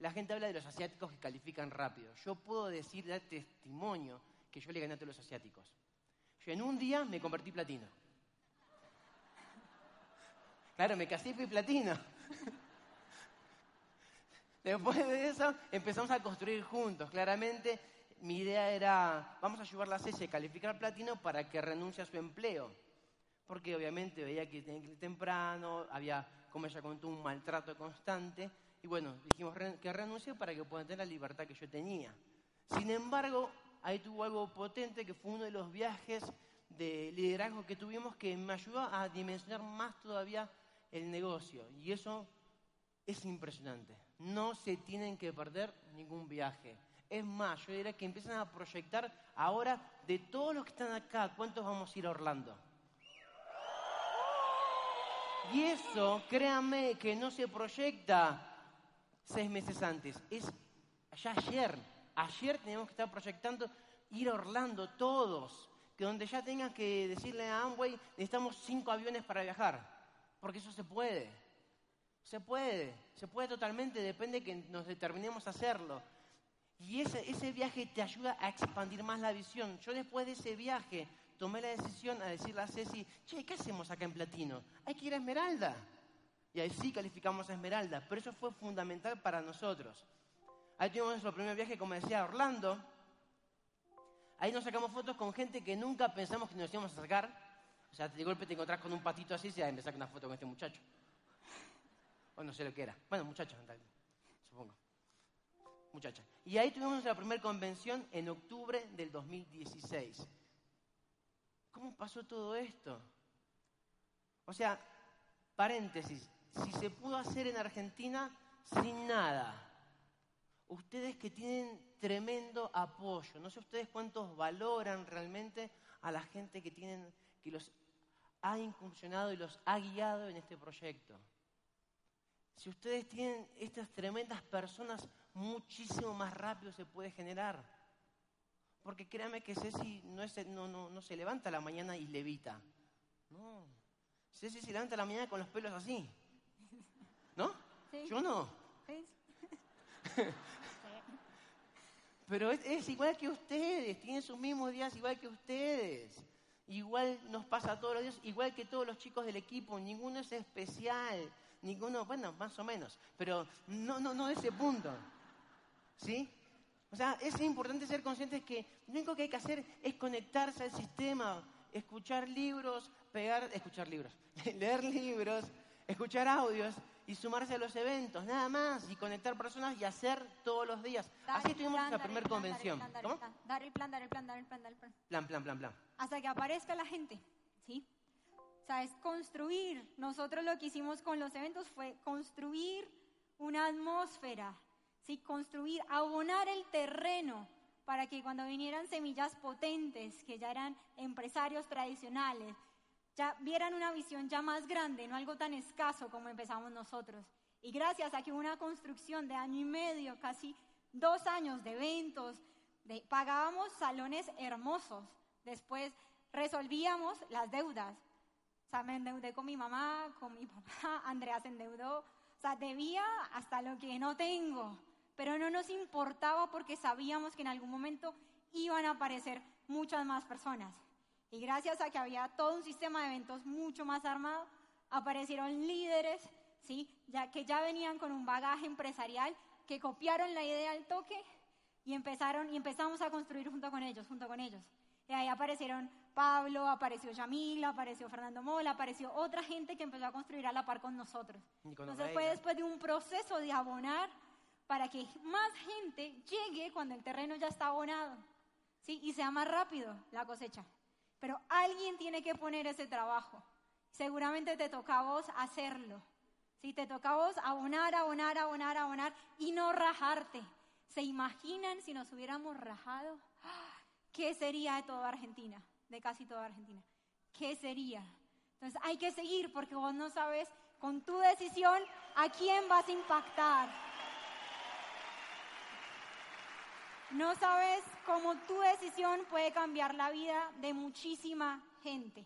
la gente habla de los asiáticos que califican rápido. Yo puedo decir, dar testimonio, que yo le gané a todos los asiáticos. Yo en un día me convertí platino. Claro, me casé y fui platino. Después de eso empezamos a construir juntos. Claramente mi idea era, vamos a ayudarla a Ceci a calificar platino para que renuncie a su empleo. Porque obviamente veía que tenía que ir temprano, había, como ella contó, un maltrato constante. Y bueno, dijimos que renuncie para que pueda tener la libertad que yo tenía. Sin embargo, ahí tuvo algo potente que fue uno de los viajes de liderazgo que tuvimos que me ayudó a dimensionar más todavía el negocio. Y eso es impresionante. No se tienen que perder ningún viaje. Es más, yo diría que empiezan a proyectar ahora de todos los que están acá, ¿cuántos vamos a ir a Orlando? Y eso, créanme, que no se proyecta seis meses antes. Es ya ayer. Ayer teníamos que estar proyectando ir a Orlando todos. Que donde ya tengan que decirle a Amway, necesitamos cinco aviones para viajar. Porque eso se puede. Se puede. Se puede totalmente. Depende que nos determinemos a hacerlo. Y ese, ese viaje te ayuda a expandir más la visión. Yo después de ese viaje tomé la decisión a decirle a Ceci, che, ¿qué hacemos acá en Platino? Hay que ir a Esmeralda. Y ahí sí calificamos a Esmeralda, pero eso fue fundamental para nosotros. Ahí tuvimos nuestro primer viaje, como decía, a Orlando. Ahí nos sacamos fotos con gente que nunca pensamos que nos íbamos a sacar. O sea, de golpe te encontrás con un patito así y dices, "Ay, me saco una foto con este muchacho. O no sé lo que era. Bueno, muchacho, supongo. Muchacha. Y ahí tuvimos nuestra primera convención en octubre del 2016. ¿Cómo pasó todo esto? O sea, paréntesis, si se pudo hacer en Argentina sin nada, ustedes que tienen tremendo apoyo, no sé ustedes cuántos valoran realmente a la gente que tienen, que los ha incursionado y los ha guiado en este proyecto. Si ustedes tienen estas tremendas personas, muchísimo más rápido se puede generar. Porque créame que Ceci no, es- no, no, no se levanta a la mañana y levita. No. Ceci se levanta a la mañana con los pelos así. ¿No? Sí. Yo no. ¿Ves? Pero es, es igual que ustedes, tienen sus mismos días igual que ustedes. Igual nos pasa todos los días, igual que todos los chicos del equipo, ninguno es especial, ninguno, bueno, más o menos, pero no, no, no de ese punto. ¿Sí? O sea, es importante ser conscientes que lo único que hay que hacer es conectarse al sistema, escuchar libros, pegar, escuchar libros, leer libros, escuchar audios y sumarse a los eventos, nada más, y conectar personas y hacer todos los días. Dar Así el tuvimos plan, nuestra dar el primera plan, dar el convención. plan, ¿Cómo? Dar el plan, dar el plan, dar el plan, dar el plan. Plan, plan, plan, plan. hasta que aparezca la gente, ¿sí? O sea, es construir. Nosotros lo que hicimos con los eventos fue construir una atmósfera, ¿sí? Construir, abonar el terreno para que cuando vinieran semillas potentes, que ya eran empresarios tradicionales, ya vieran una visión ya más grande, no algo tan escaso como empezamos nosotros. Y gracias a que una construcción de año y medio, casi dos años de eventos, de- pagábamos salones hermosos. Después resolvíamos las deudas. O sea, me endeudé con mi mamá, con mi papá, Andrea se endeudó. O sea, debía hasta lo que no tengo. Pero no nos importaba porque sabíamos que en algún momento iban a aparecer muchas más personas. Y gracias a que había todo un sistema de eventos mucho más armado, aparecieron líderes, ¿sí? ya, que ya venían con un bagaje empresarial, que copiaron la idea al toque y empezaron y empezamos a construir junto con ellos, junto con ellos. Y ahí aparecieron Pablo, apareció Yamil, apareció Fernando Mola, apareció otra gente que empezó a construir a la par con nosotros. Entonces fue después de un proceso de abonar para que más gente llegue cuando el terreno ya está abonado, ¿sí? Y sea más rápido la cosecha. Pero alguien tiene que poner ese trabajo. Seguramente te toca a vos hacerlo. Si te toca a vos abonar, abonar, abonar, abonar y no rajarte. ¿Se imaginan si nos hubiéramos rajado? ¿Qué sería de toda Argentina? De casi toda Argentina. ¿Qué sería? Entonces hay que seguir porque vos no sabes con tu decisión a quién vas a impactar. No sabes cómo tu decisión puede cambiar la vida de muchísima gente.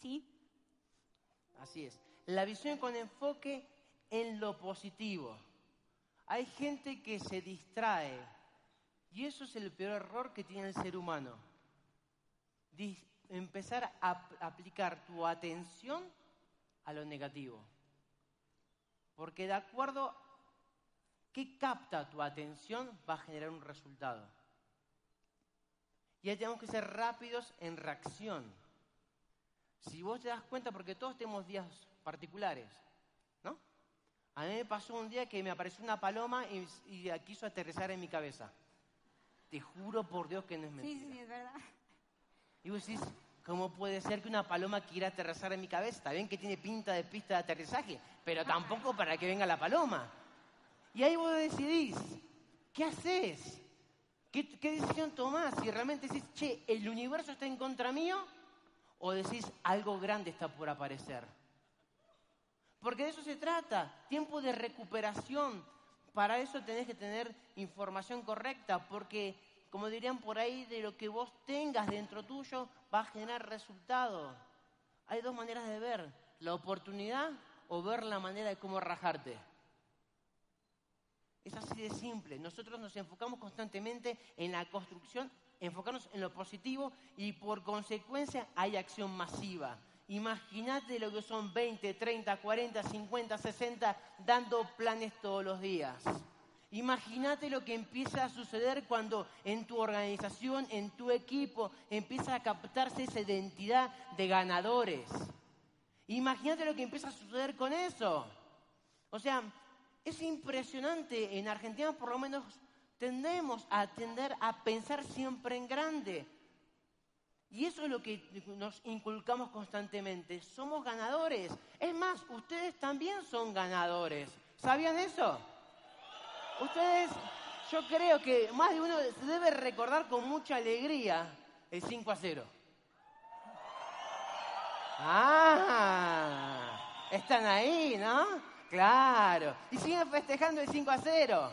¿Sí? Así es. La visión con enfoque en lo positivo. Hay gente que se distrae y eso es el peor error que tiene el ser humano. empezar a aplicar tu atención a lo negativo. Porque de acuerdo qué capta tu atención va a generar un resultado. Y ahí tenemos que ser rápidos en reacción. Si vos te das cuenta, porque todos tenemos días particulares, ¿no? A mí me pasó un día que me apareció una paloma y, quiso aterrizar en mi cabeza. Te juro por Dios que no es mentira. Sí, sí, es verdad. Y vos decís, ¿cómo puede ser que una paloma quiera aterrizar en mi cabeza? Está bien que tiene pinta de pista de aterrizaje, pero tampoco para que venga la paloma. Y ahí vos decidís, ¿qué haces? ¿Qué, decisión tomás? Si realmente decís, che, ¿el universo está en contra mío? O decís, algo grande está por aparecer. Porque de eso se trata, tiempo de recuperación. Para eso tenés que tener información correcta, porque, como dirían por ahí, de lo que vos tengas dentro tuyo va a generar resultado. Hay dos maneras de ver, la oportunidad o ver la manera de cómo rajarte. Es así de simple. Nosotros nos enfocamos constantemente en la construcción, enfocarnos en lo positivo y por consecuencia hay acción masiva. Imagínate lo que son 20, 30, 40, 50, 60 dando planes todos los días. Imagínate lo que empieza a suceder cuando en tu organización, en tu equipo, empieza a captarse esa identidad de ganadores. Imagínate lo que empieza a suceder con eso. O sea, es impresionante. En Argentina por lo menos tendemos a tender a pensar siempre en grande. Y eso es lo que nos inculcamos constantemente. Somos ganadores. Es más, ustedes también son ganadores. ¿Sabían eso? Ustedes, yo creo que más de uno se debe recordar con mucha alegría el 5 a 0. Ah, están ahí, ¿no? Claro. Y siguen festejando el 5 a 0.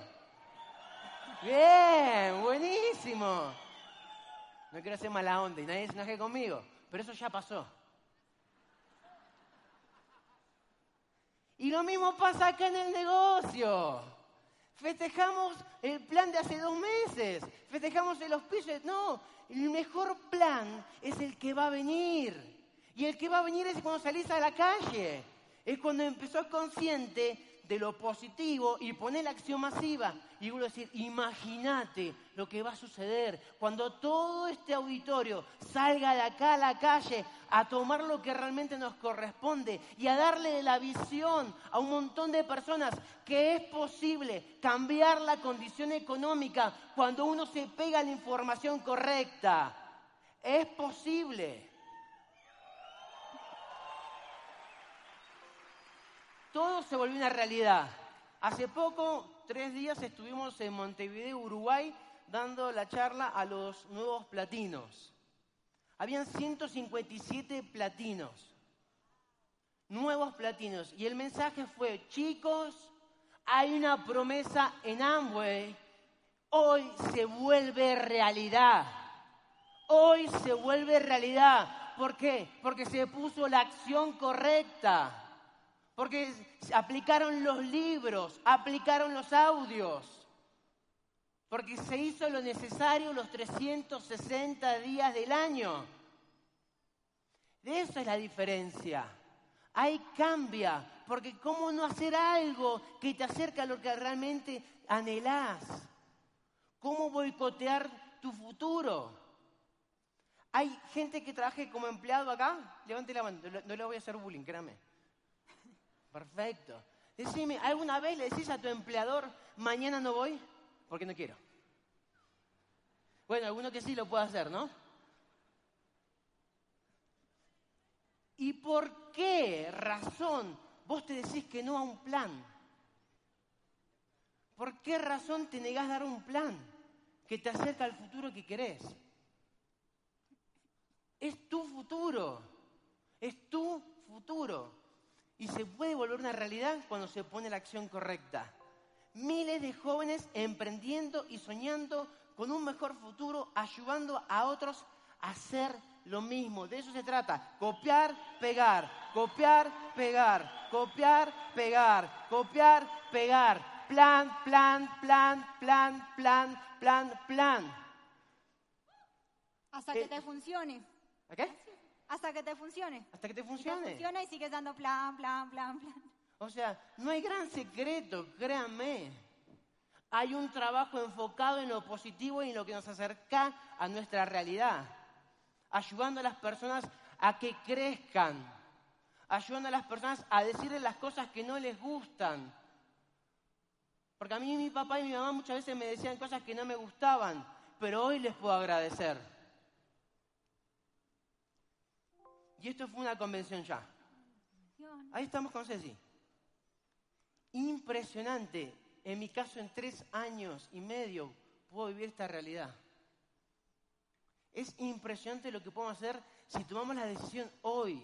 Bien, buenísimo. No quiero hacer mala onda y nadie se enoje conmigo, pero eso ya pasó. Y lo mismo pasa acá en el negocio. Festejamos el plan de hace dos meses, festejamos el auspicio. No, el mejor plan es el que va a venir. Y el que va a venir es cuando salís a la calle. Es cuando empezó consciente de lo positivo y poner la acción masiva. Y vuelvo a decir, imagínate lo que va a suceder cuando todo este auditorio salga de acá a la calle a tomar lo que realmente nos corresponde y a darle la visión a un montón de personas que es posible cambiar la condición económica cuando uno se pega la información correcta. Es posible. Todo se volvió una realidad. Hace poco, tres días, estuvimos en Montevideo, Uruguay, dando la charla a los nuevos platinos. Habían 157 platinos, nuevos platinos. Y el mensaje fue, chicos, hay una promesa en Amway. Hoy se vuelve realidad. Hoy se vuelve realidad. ¿Por qué? Porque se puso la acción correcta. Porque aplicaron los libros, aplicaron los audios. Porque se hizo lo necesario los 360 días del año. De eso es la diferencia. Ahí cambia, porque ¿cómo no hacer algo que te acerca a lo que realmente anhelás? ¿Cómo boicotear tu futuro? ¿Hay gente que trabaje como empleado acá? Levante la mano, no le voy a hacer bullying, créame. Perfecto. Decime, ¿alguna vez le decís a tu empleador, mañana no voy? Porque no quiero. Bueno, alguno que sí lo puede hacer, ¿no? ¿Y por qué razón vos te decís que no a un plan? ¿Por qué razón te negás a dar un plan que te acerca al futuro que querés? Es tu futuro, es tu futuro. Y se puede volver una realidad cuando se pone la acción correcta. Miles de jóvenes emprendiendo y soñando con un mejor futuro, ayudando a otros a hacer lo mismo. De eso se trata. Copiar, pegar, copiar, pegar, copiar, pegar, copiar, pegar. Plan, plan, plan, plan, plan, plan, plan. Hasta que Eh, te funcione. ¿A qué? Hasta que te funcione. Hasta que te Te funcione. funciona y sigues dando plan, plan, plan, plan. O sea, no hay gran secreto, créanme. Hay un trabajo enfocado en lo positivo y en lo que nos acerca a nuestra realidad. Ayudando a las personas a que crezcan. Ayudando a las personas a decirle las cosas que no les gustan. Porque a mí mi papá y mi mamá muchas veces me decían cosas que no me gustaban, pero hoy les puedo agradecer. Y esto fue una convención ya. Ahí estamos con Ceci. Impresionante. En mi caso, en tres años y medio puedo vivir esta realidad. Es impresionante lo que podemos hacer si tomamos la decisión hoy.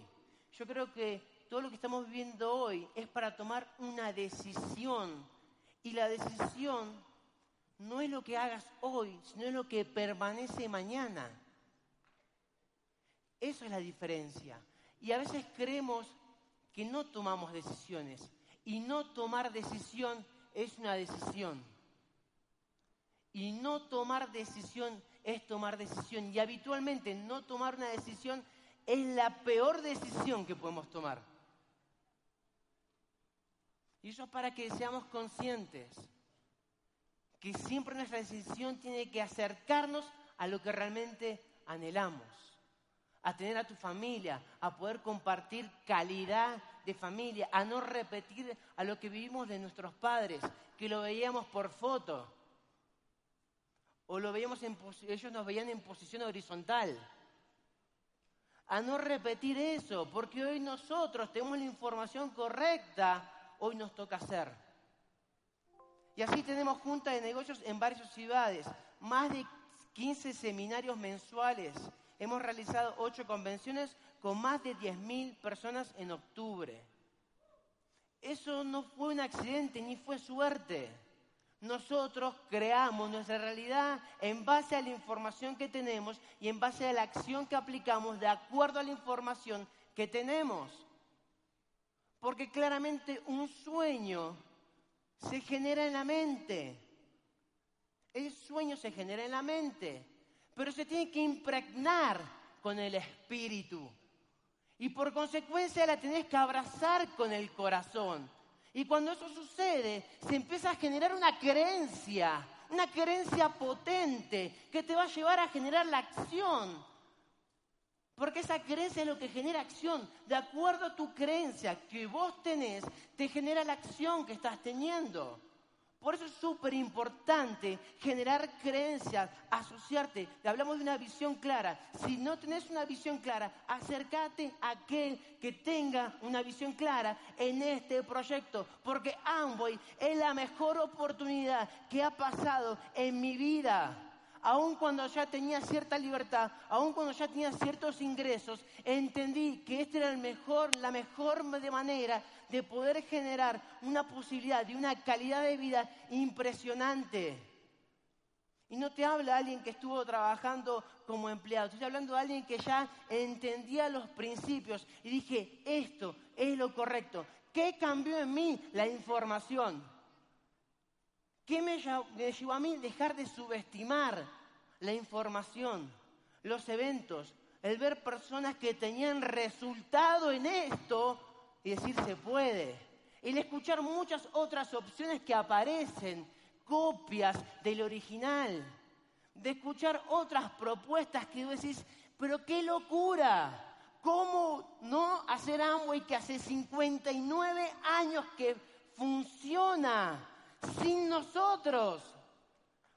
Yo creo que todo lo que estamos viviendo hoy es para tomar una decisión. Y la decisión no es lo que hagas hoy, sino es lo que permanece mañana. Eso es la diferencia. Y a veces creemos que no tomamos decisiones. Y no tomar decisión es una decisión. Y no tomar decisión es tomar decisión. Y habitualmente no tomar una decisión es la peor decisión que podemos tomar. Y eso es para que seamos conscientes que siempre nuestra decisión tiene que acercarnos a lo que realmente anhelamos a tener a tu familia, a poder compartir calidad de familia, a no repetir a lo que vivimos de nuestros padres, que lo veíamos por foto, o lo veíamos en, ellos nos veían en posición horizontal. A no repetir eso, porque hoy nosotros tenemos la información correcta, hoy nos toca hacer. Y así tenemos juntas de negocios en varias ciudades, más de 15 seminarios mensuales. Hemos realizado ocho convenciones con más de 10.000 personas en octubre. Eso no fue un accidente ni fue suerte. Nosotros creamos nuestra realidad en base a la información que tenemos y en base a la acción que aplicamos de acuerdo a la información que tenemos. Porque claramente un sueño se genera en la mente. El sueño se genera en la mente, pero se tiene que impregnar con el espíritu. Y por consecuencia la tenés que abrazar con el corazón. Y cuando eso sucede, se empieza a generar una creencia, una creencia potente que te va a llevar a generar la acción. Porque esa creencia es lo que genera acción. De acuerdo a tu creencia que vos tenés, te genera la acción que estás teniendo. Por eso es súper importante generar creencias, asociarte. Hablamos de una visión clara. Si no tenés una visión clara, acércate a aquel que tenga una visión clara en este proyecto. Porque Amway es la mejor oportunidad que ha pasado en mi vida aun cuando ya tenía cierta libertad, aun cuando ya tenía ciertos ingresos, entendí que esta era el mejor, la mejor manera de poder generar una posibilidad de una calidad de vida impresionante. Y no te habla alguien que estuvo trabajando como empleado, estoy hablando de alguien que ya entendía los principios y dije, esto es lo correcto. ¿Qué cambió en mí? La información. ¿Qué me llevó a mí dejar de subestimar la información, los eventos, el ver personas que tenían resultado en esto y decir se puede? El escuchar muchas otras opciones que aparecen, copias del original, de escuchar otras propuestas que decís, pero qué locura, ¿cómo no hacer Amway que hace 59 años que funciona sin nosotros?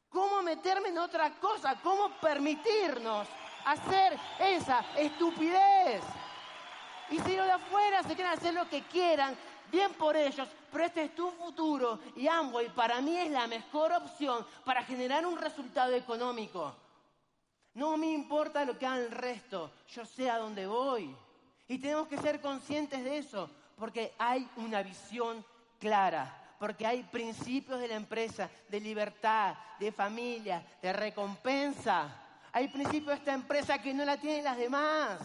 ¿Cómo meterme en otra cosa? ¿Cómo permitirnos hacer esa estupidez? Y si los de afuera se quieren hacer lo que quieran, bien por ellos, pero este es tu futuro y Amway para mí es la mejor opción para generar un resultado económico. No me importa lo que haga el resto, yo sé a dónde voy. Y tenemos que ser conscientes de eso, porque hay una visión clara, porque hay principios de la empresa, de libertad, de familia, de recompensa. Hay principios de esta empresa que no la tienen las demás.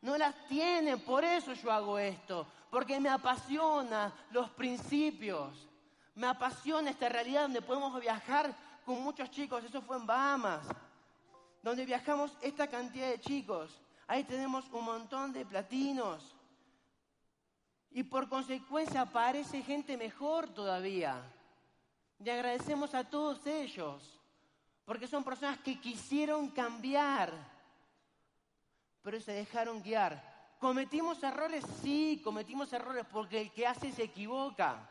No las tienen, por eso yo hago esto, porque me apasiona los principios. Me apasiona esta realidad donde podemos viajar con muchos chicos, eso fue en Bahamas donde viajamos esta cantidad de chicos. Ahí tenemos un montón de platinos. Y por consecuencia aparece gente mejor todavía. Y agradecemos a todos ellos, porque son personas que quisieron cambiar, pero se dejaron guiar. ¿Cometimos errores? Sí, cometimos errores porque el que hace se equivoca.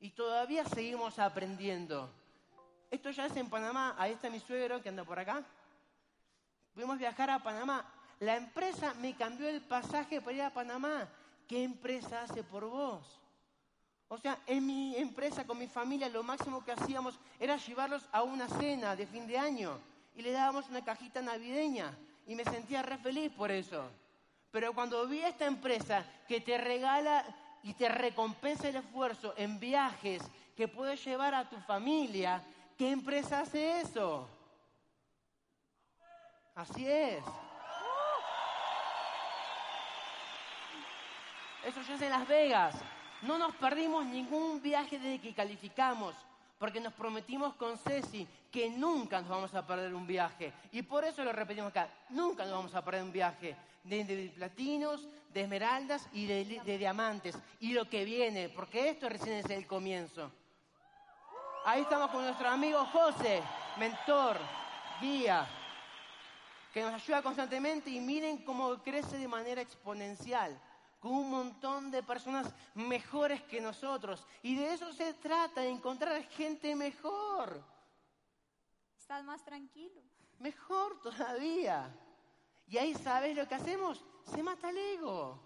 Y todavía seguimos aprendiendo. Esto ya es en Panamá, ahí está mi suegro que anda por acá. Pudimos viajar a Panamá. La empresa me cambió el pasaje para ir a Panamá. ¿Qué empresa hace por vos? O sea, en mi empresa con mi familia lo máximo que hacíamos era llevarlos a una cena de fin de año y le dábamos una cajita navideña y me sentía re feliz por eso. Pero cuando vi a esta empresa que te regala y te recompensa el esfuerzo en viajes que puedes llevar a tu familia, ¿Qué empresa hace eso? Así es. Eso ya es en Las Vegas. No nos perdimos ningún viaje desde que calificamos, porque nos prometimos con Ceci que nunca nos vamos a perder un viaje. Y por eso lo repetimos acá, nunca nos vamos a perder un viaje de, platinos, de esmeraldas y de diamantes. Y lo que viene, porque esto recién es el comienzo. Ahí estamos con nuestro amigo José, mentor, guía, que nos ayuda constantemente y miren cómo crece de manera exponencial, con un montón de personas mejores que nosotros. Y de eso se trata, de encontrar gente mejor. Estás más tranquilo. Mejor todavía. Y ahí sabes lo que hacemos, se mata el ego.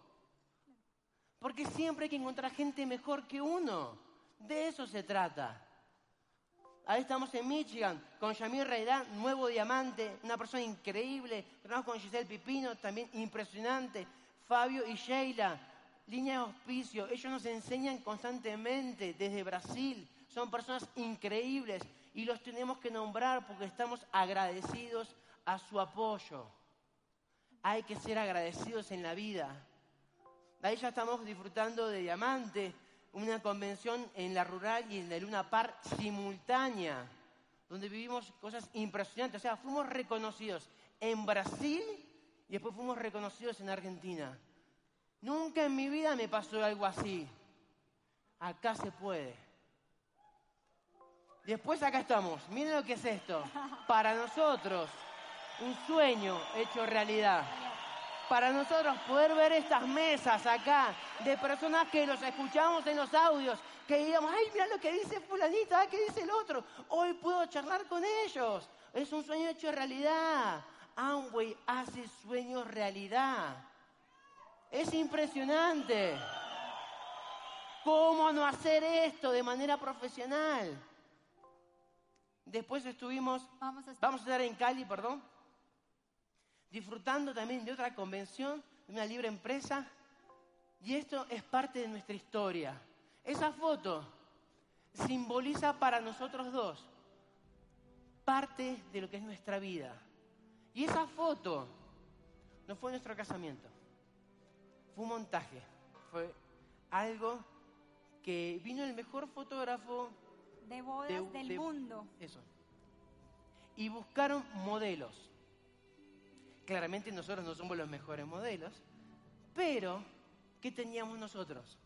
Porque siempre hay que encontrar gente mejor que uno. De eso se trata. Ahí estamos en Michigan con Yamir Reirán, nuevo diamante, una persona increíble. Estamos con Giselle Pipino, también impresionante. Fabio y Sheila, línea de auspicio. Ellos nos enseñan constantemente desde Brasil. Son personas increíbles y los tenemos que nombrar porque estamos agradecidos a su apoyo. Hay que ser agradecidos en la vida. Ahí ya estamos disfrutando de diamante una convención en la rural y en la Luna Par simultánea, donde vivimos cosas impresionantes. O sea, fuimos reconocidos en Brasil y después fuimos reconocidos en Argentina. Nunca en mi vida me pasó algo así. Acá se puede. Después acá estamos. Miren lo que es esto. Para nosotros, un sueño hecho realidad para nosotros poder ver estas mesas acá de personas que los escuchamos en los audios, que digamos, ay, mira lo que dice fulanita, ¿qué dice el otro? Hoy puedo charlar con ellos. Es un sueño hecho realidad. Amway hace sueños realidad. Es impresionante. ¿Cómo no hacer esto de manera profesional? Después estuvimos, vamos a vamos a estar en Cali, perdón, disfrutando también de otra convención, de una libre empresa. Y esto es parte de nuestra historia. Esa foto simboliza para nosotros dos parte de lo que es nuestra vida. Y esa foto no fue nuestro casamiento, fue un montaje, fue algo que vino el mejor fotógrafo de bodas de- del de- mundo. Eso. Y buscaron modelos. Claramente nosotros no somos los mejores modelos, pero ¿qué teníamos nosotros?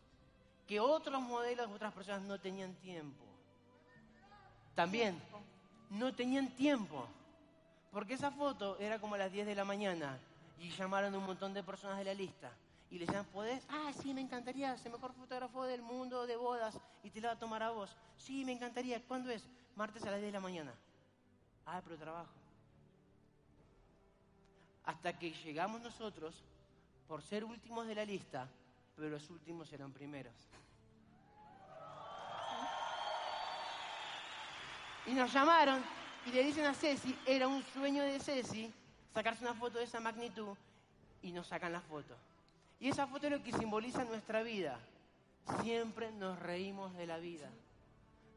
Que otros modelos, otras personas no tenían tiempo. También no tenían tiempo. Porque esa foto era como a las 10 de la mañana y llamaron a un montón de personas de la lista. Y le decían, ¿podés? Ah, sí, me encantaría, es el mejor fotógrafo del mundo de bodas y te la va a tomar a vos. Sí, me encantaría. ¿Cuándo es? Martes a las 10 de la mañana. Ah, pero trabajo. Hasta que llegamos nosotros por ser últimos de la lista, pero los últimos eran primeros. Y nos llamaron y le dicen a Ceci, era un sueño de Ceci sacarse una foto de esa magnitud y nos sacan la foto. Y esa foto es lo que simboliza nuestra vida. Siempre nos reímos de la vida.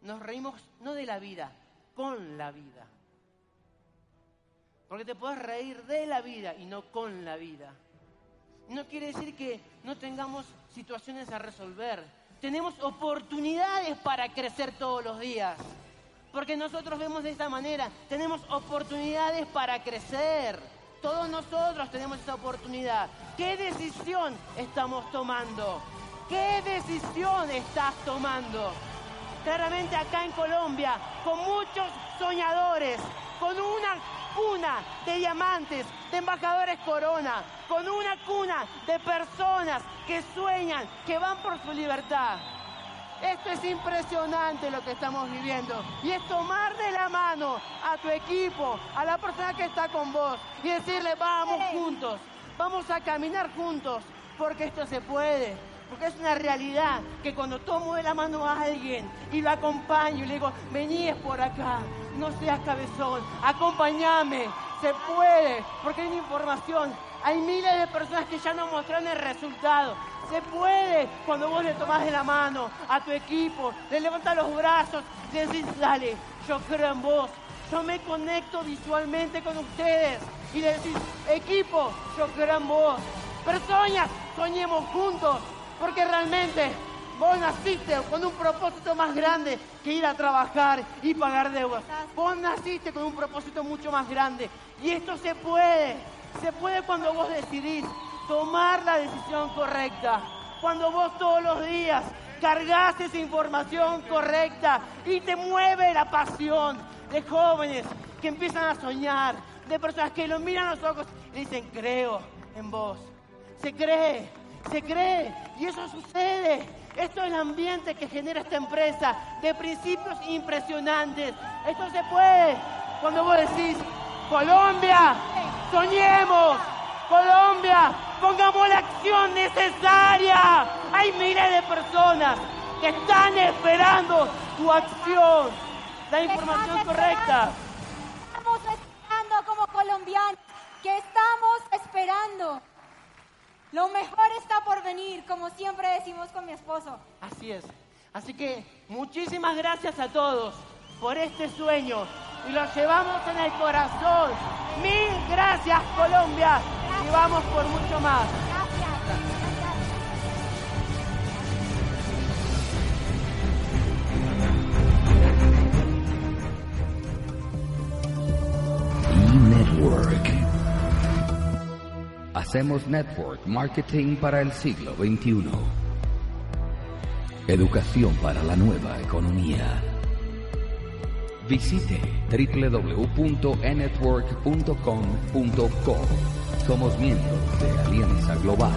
Nos reímos no de la vida, con la vida. Porque te puedes reír de la vida y no con la vida. No quiere decir que no tengamos situaciones a resolver. Tenemos oportunidades para crecer todos los días. Porque nosotros vemos de esta manera, tenemos oportunidades para crecer. Todos nosotros tenemos esa oportunidad. ¿Qué decisión estamos tomando? ¿Qué decisión estás tomando? Claramente acá en Colombia, con muchos soñadores, con una cuna de diamantes, de embajadores corona, con una cuna de personas que sueñan, que van por su libertad. Esto es impresionante lo que estamos viviendo. Y es tomar de la mano a tu equipo, a la persona que está con vos y decirle, vamos juntos, vamos a caminar juntos, porque esto se puede. Porque es una realidad que cuando tomo de la mano a alguien y lo acompaño y le digo, vení es por acá, no seas cabezón, acompáñame, se puede, porque hay una información, hay miles de personas que ya nos mostraron el resultado. Se puede cuando vos le tomás de la mano a tu equipo, le levantas los brazos, le decís, dale, yo creo en vos, yo me conecto visualmente con ustedes y le decís, equipo, yo creo en vos. Personas, soñemos juntos, porque realmente vos naciste con un propósito más grande que ir a trabajar y pagar deudas. Vos naciste con un propósito mucho más grande y esto se puede. Se puede cuando vos decidís tomar la decisión correcta. Cuando vos todos los días cargas esa información correcta y te mueve la pasión de jóvenes que empiezan a soñar, de personas que lo miran a los ojos y dicen, creo en vos. Se cree, se cree y eso sucede. Esto es el ambiente que genera esta empresa de principios impresionantes. Esto se puede cuando vos decís, Colombia, soñemos, Colombia, pongamos la acción necesaria. Hay miles de personas que están esperando tu acción, la información correcta. Estamos esperando como colombianos, que estamos esperando. Lo mejor está por venir, como siempre decimos con mi esposo. Así es. Así que muchísimas gracias a todos por este sueño y lo llevamos en el corazón. Mil gracias Colombia y vamos por mucho más. E-Network. Hacemos network marketing para el siglo XXI. Educación para la nueva economía. Visite www.enetwork.com.co. Somos miembros de Alianza Global.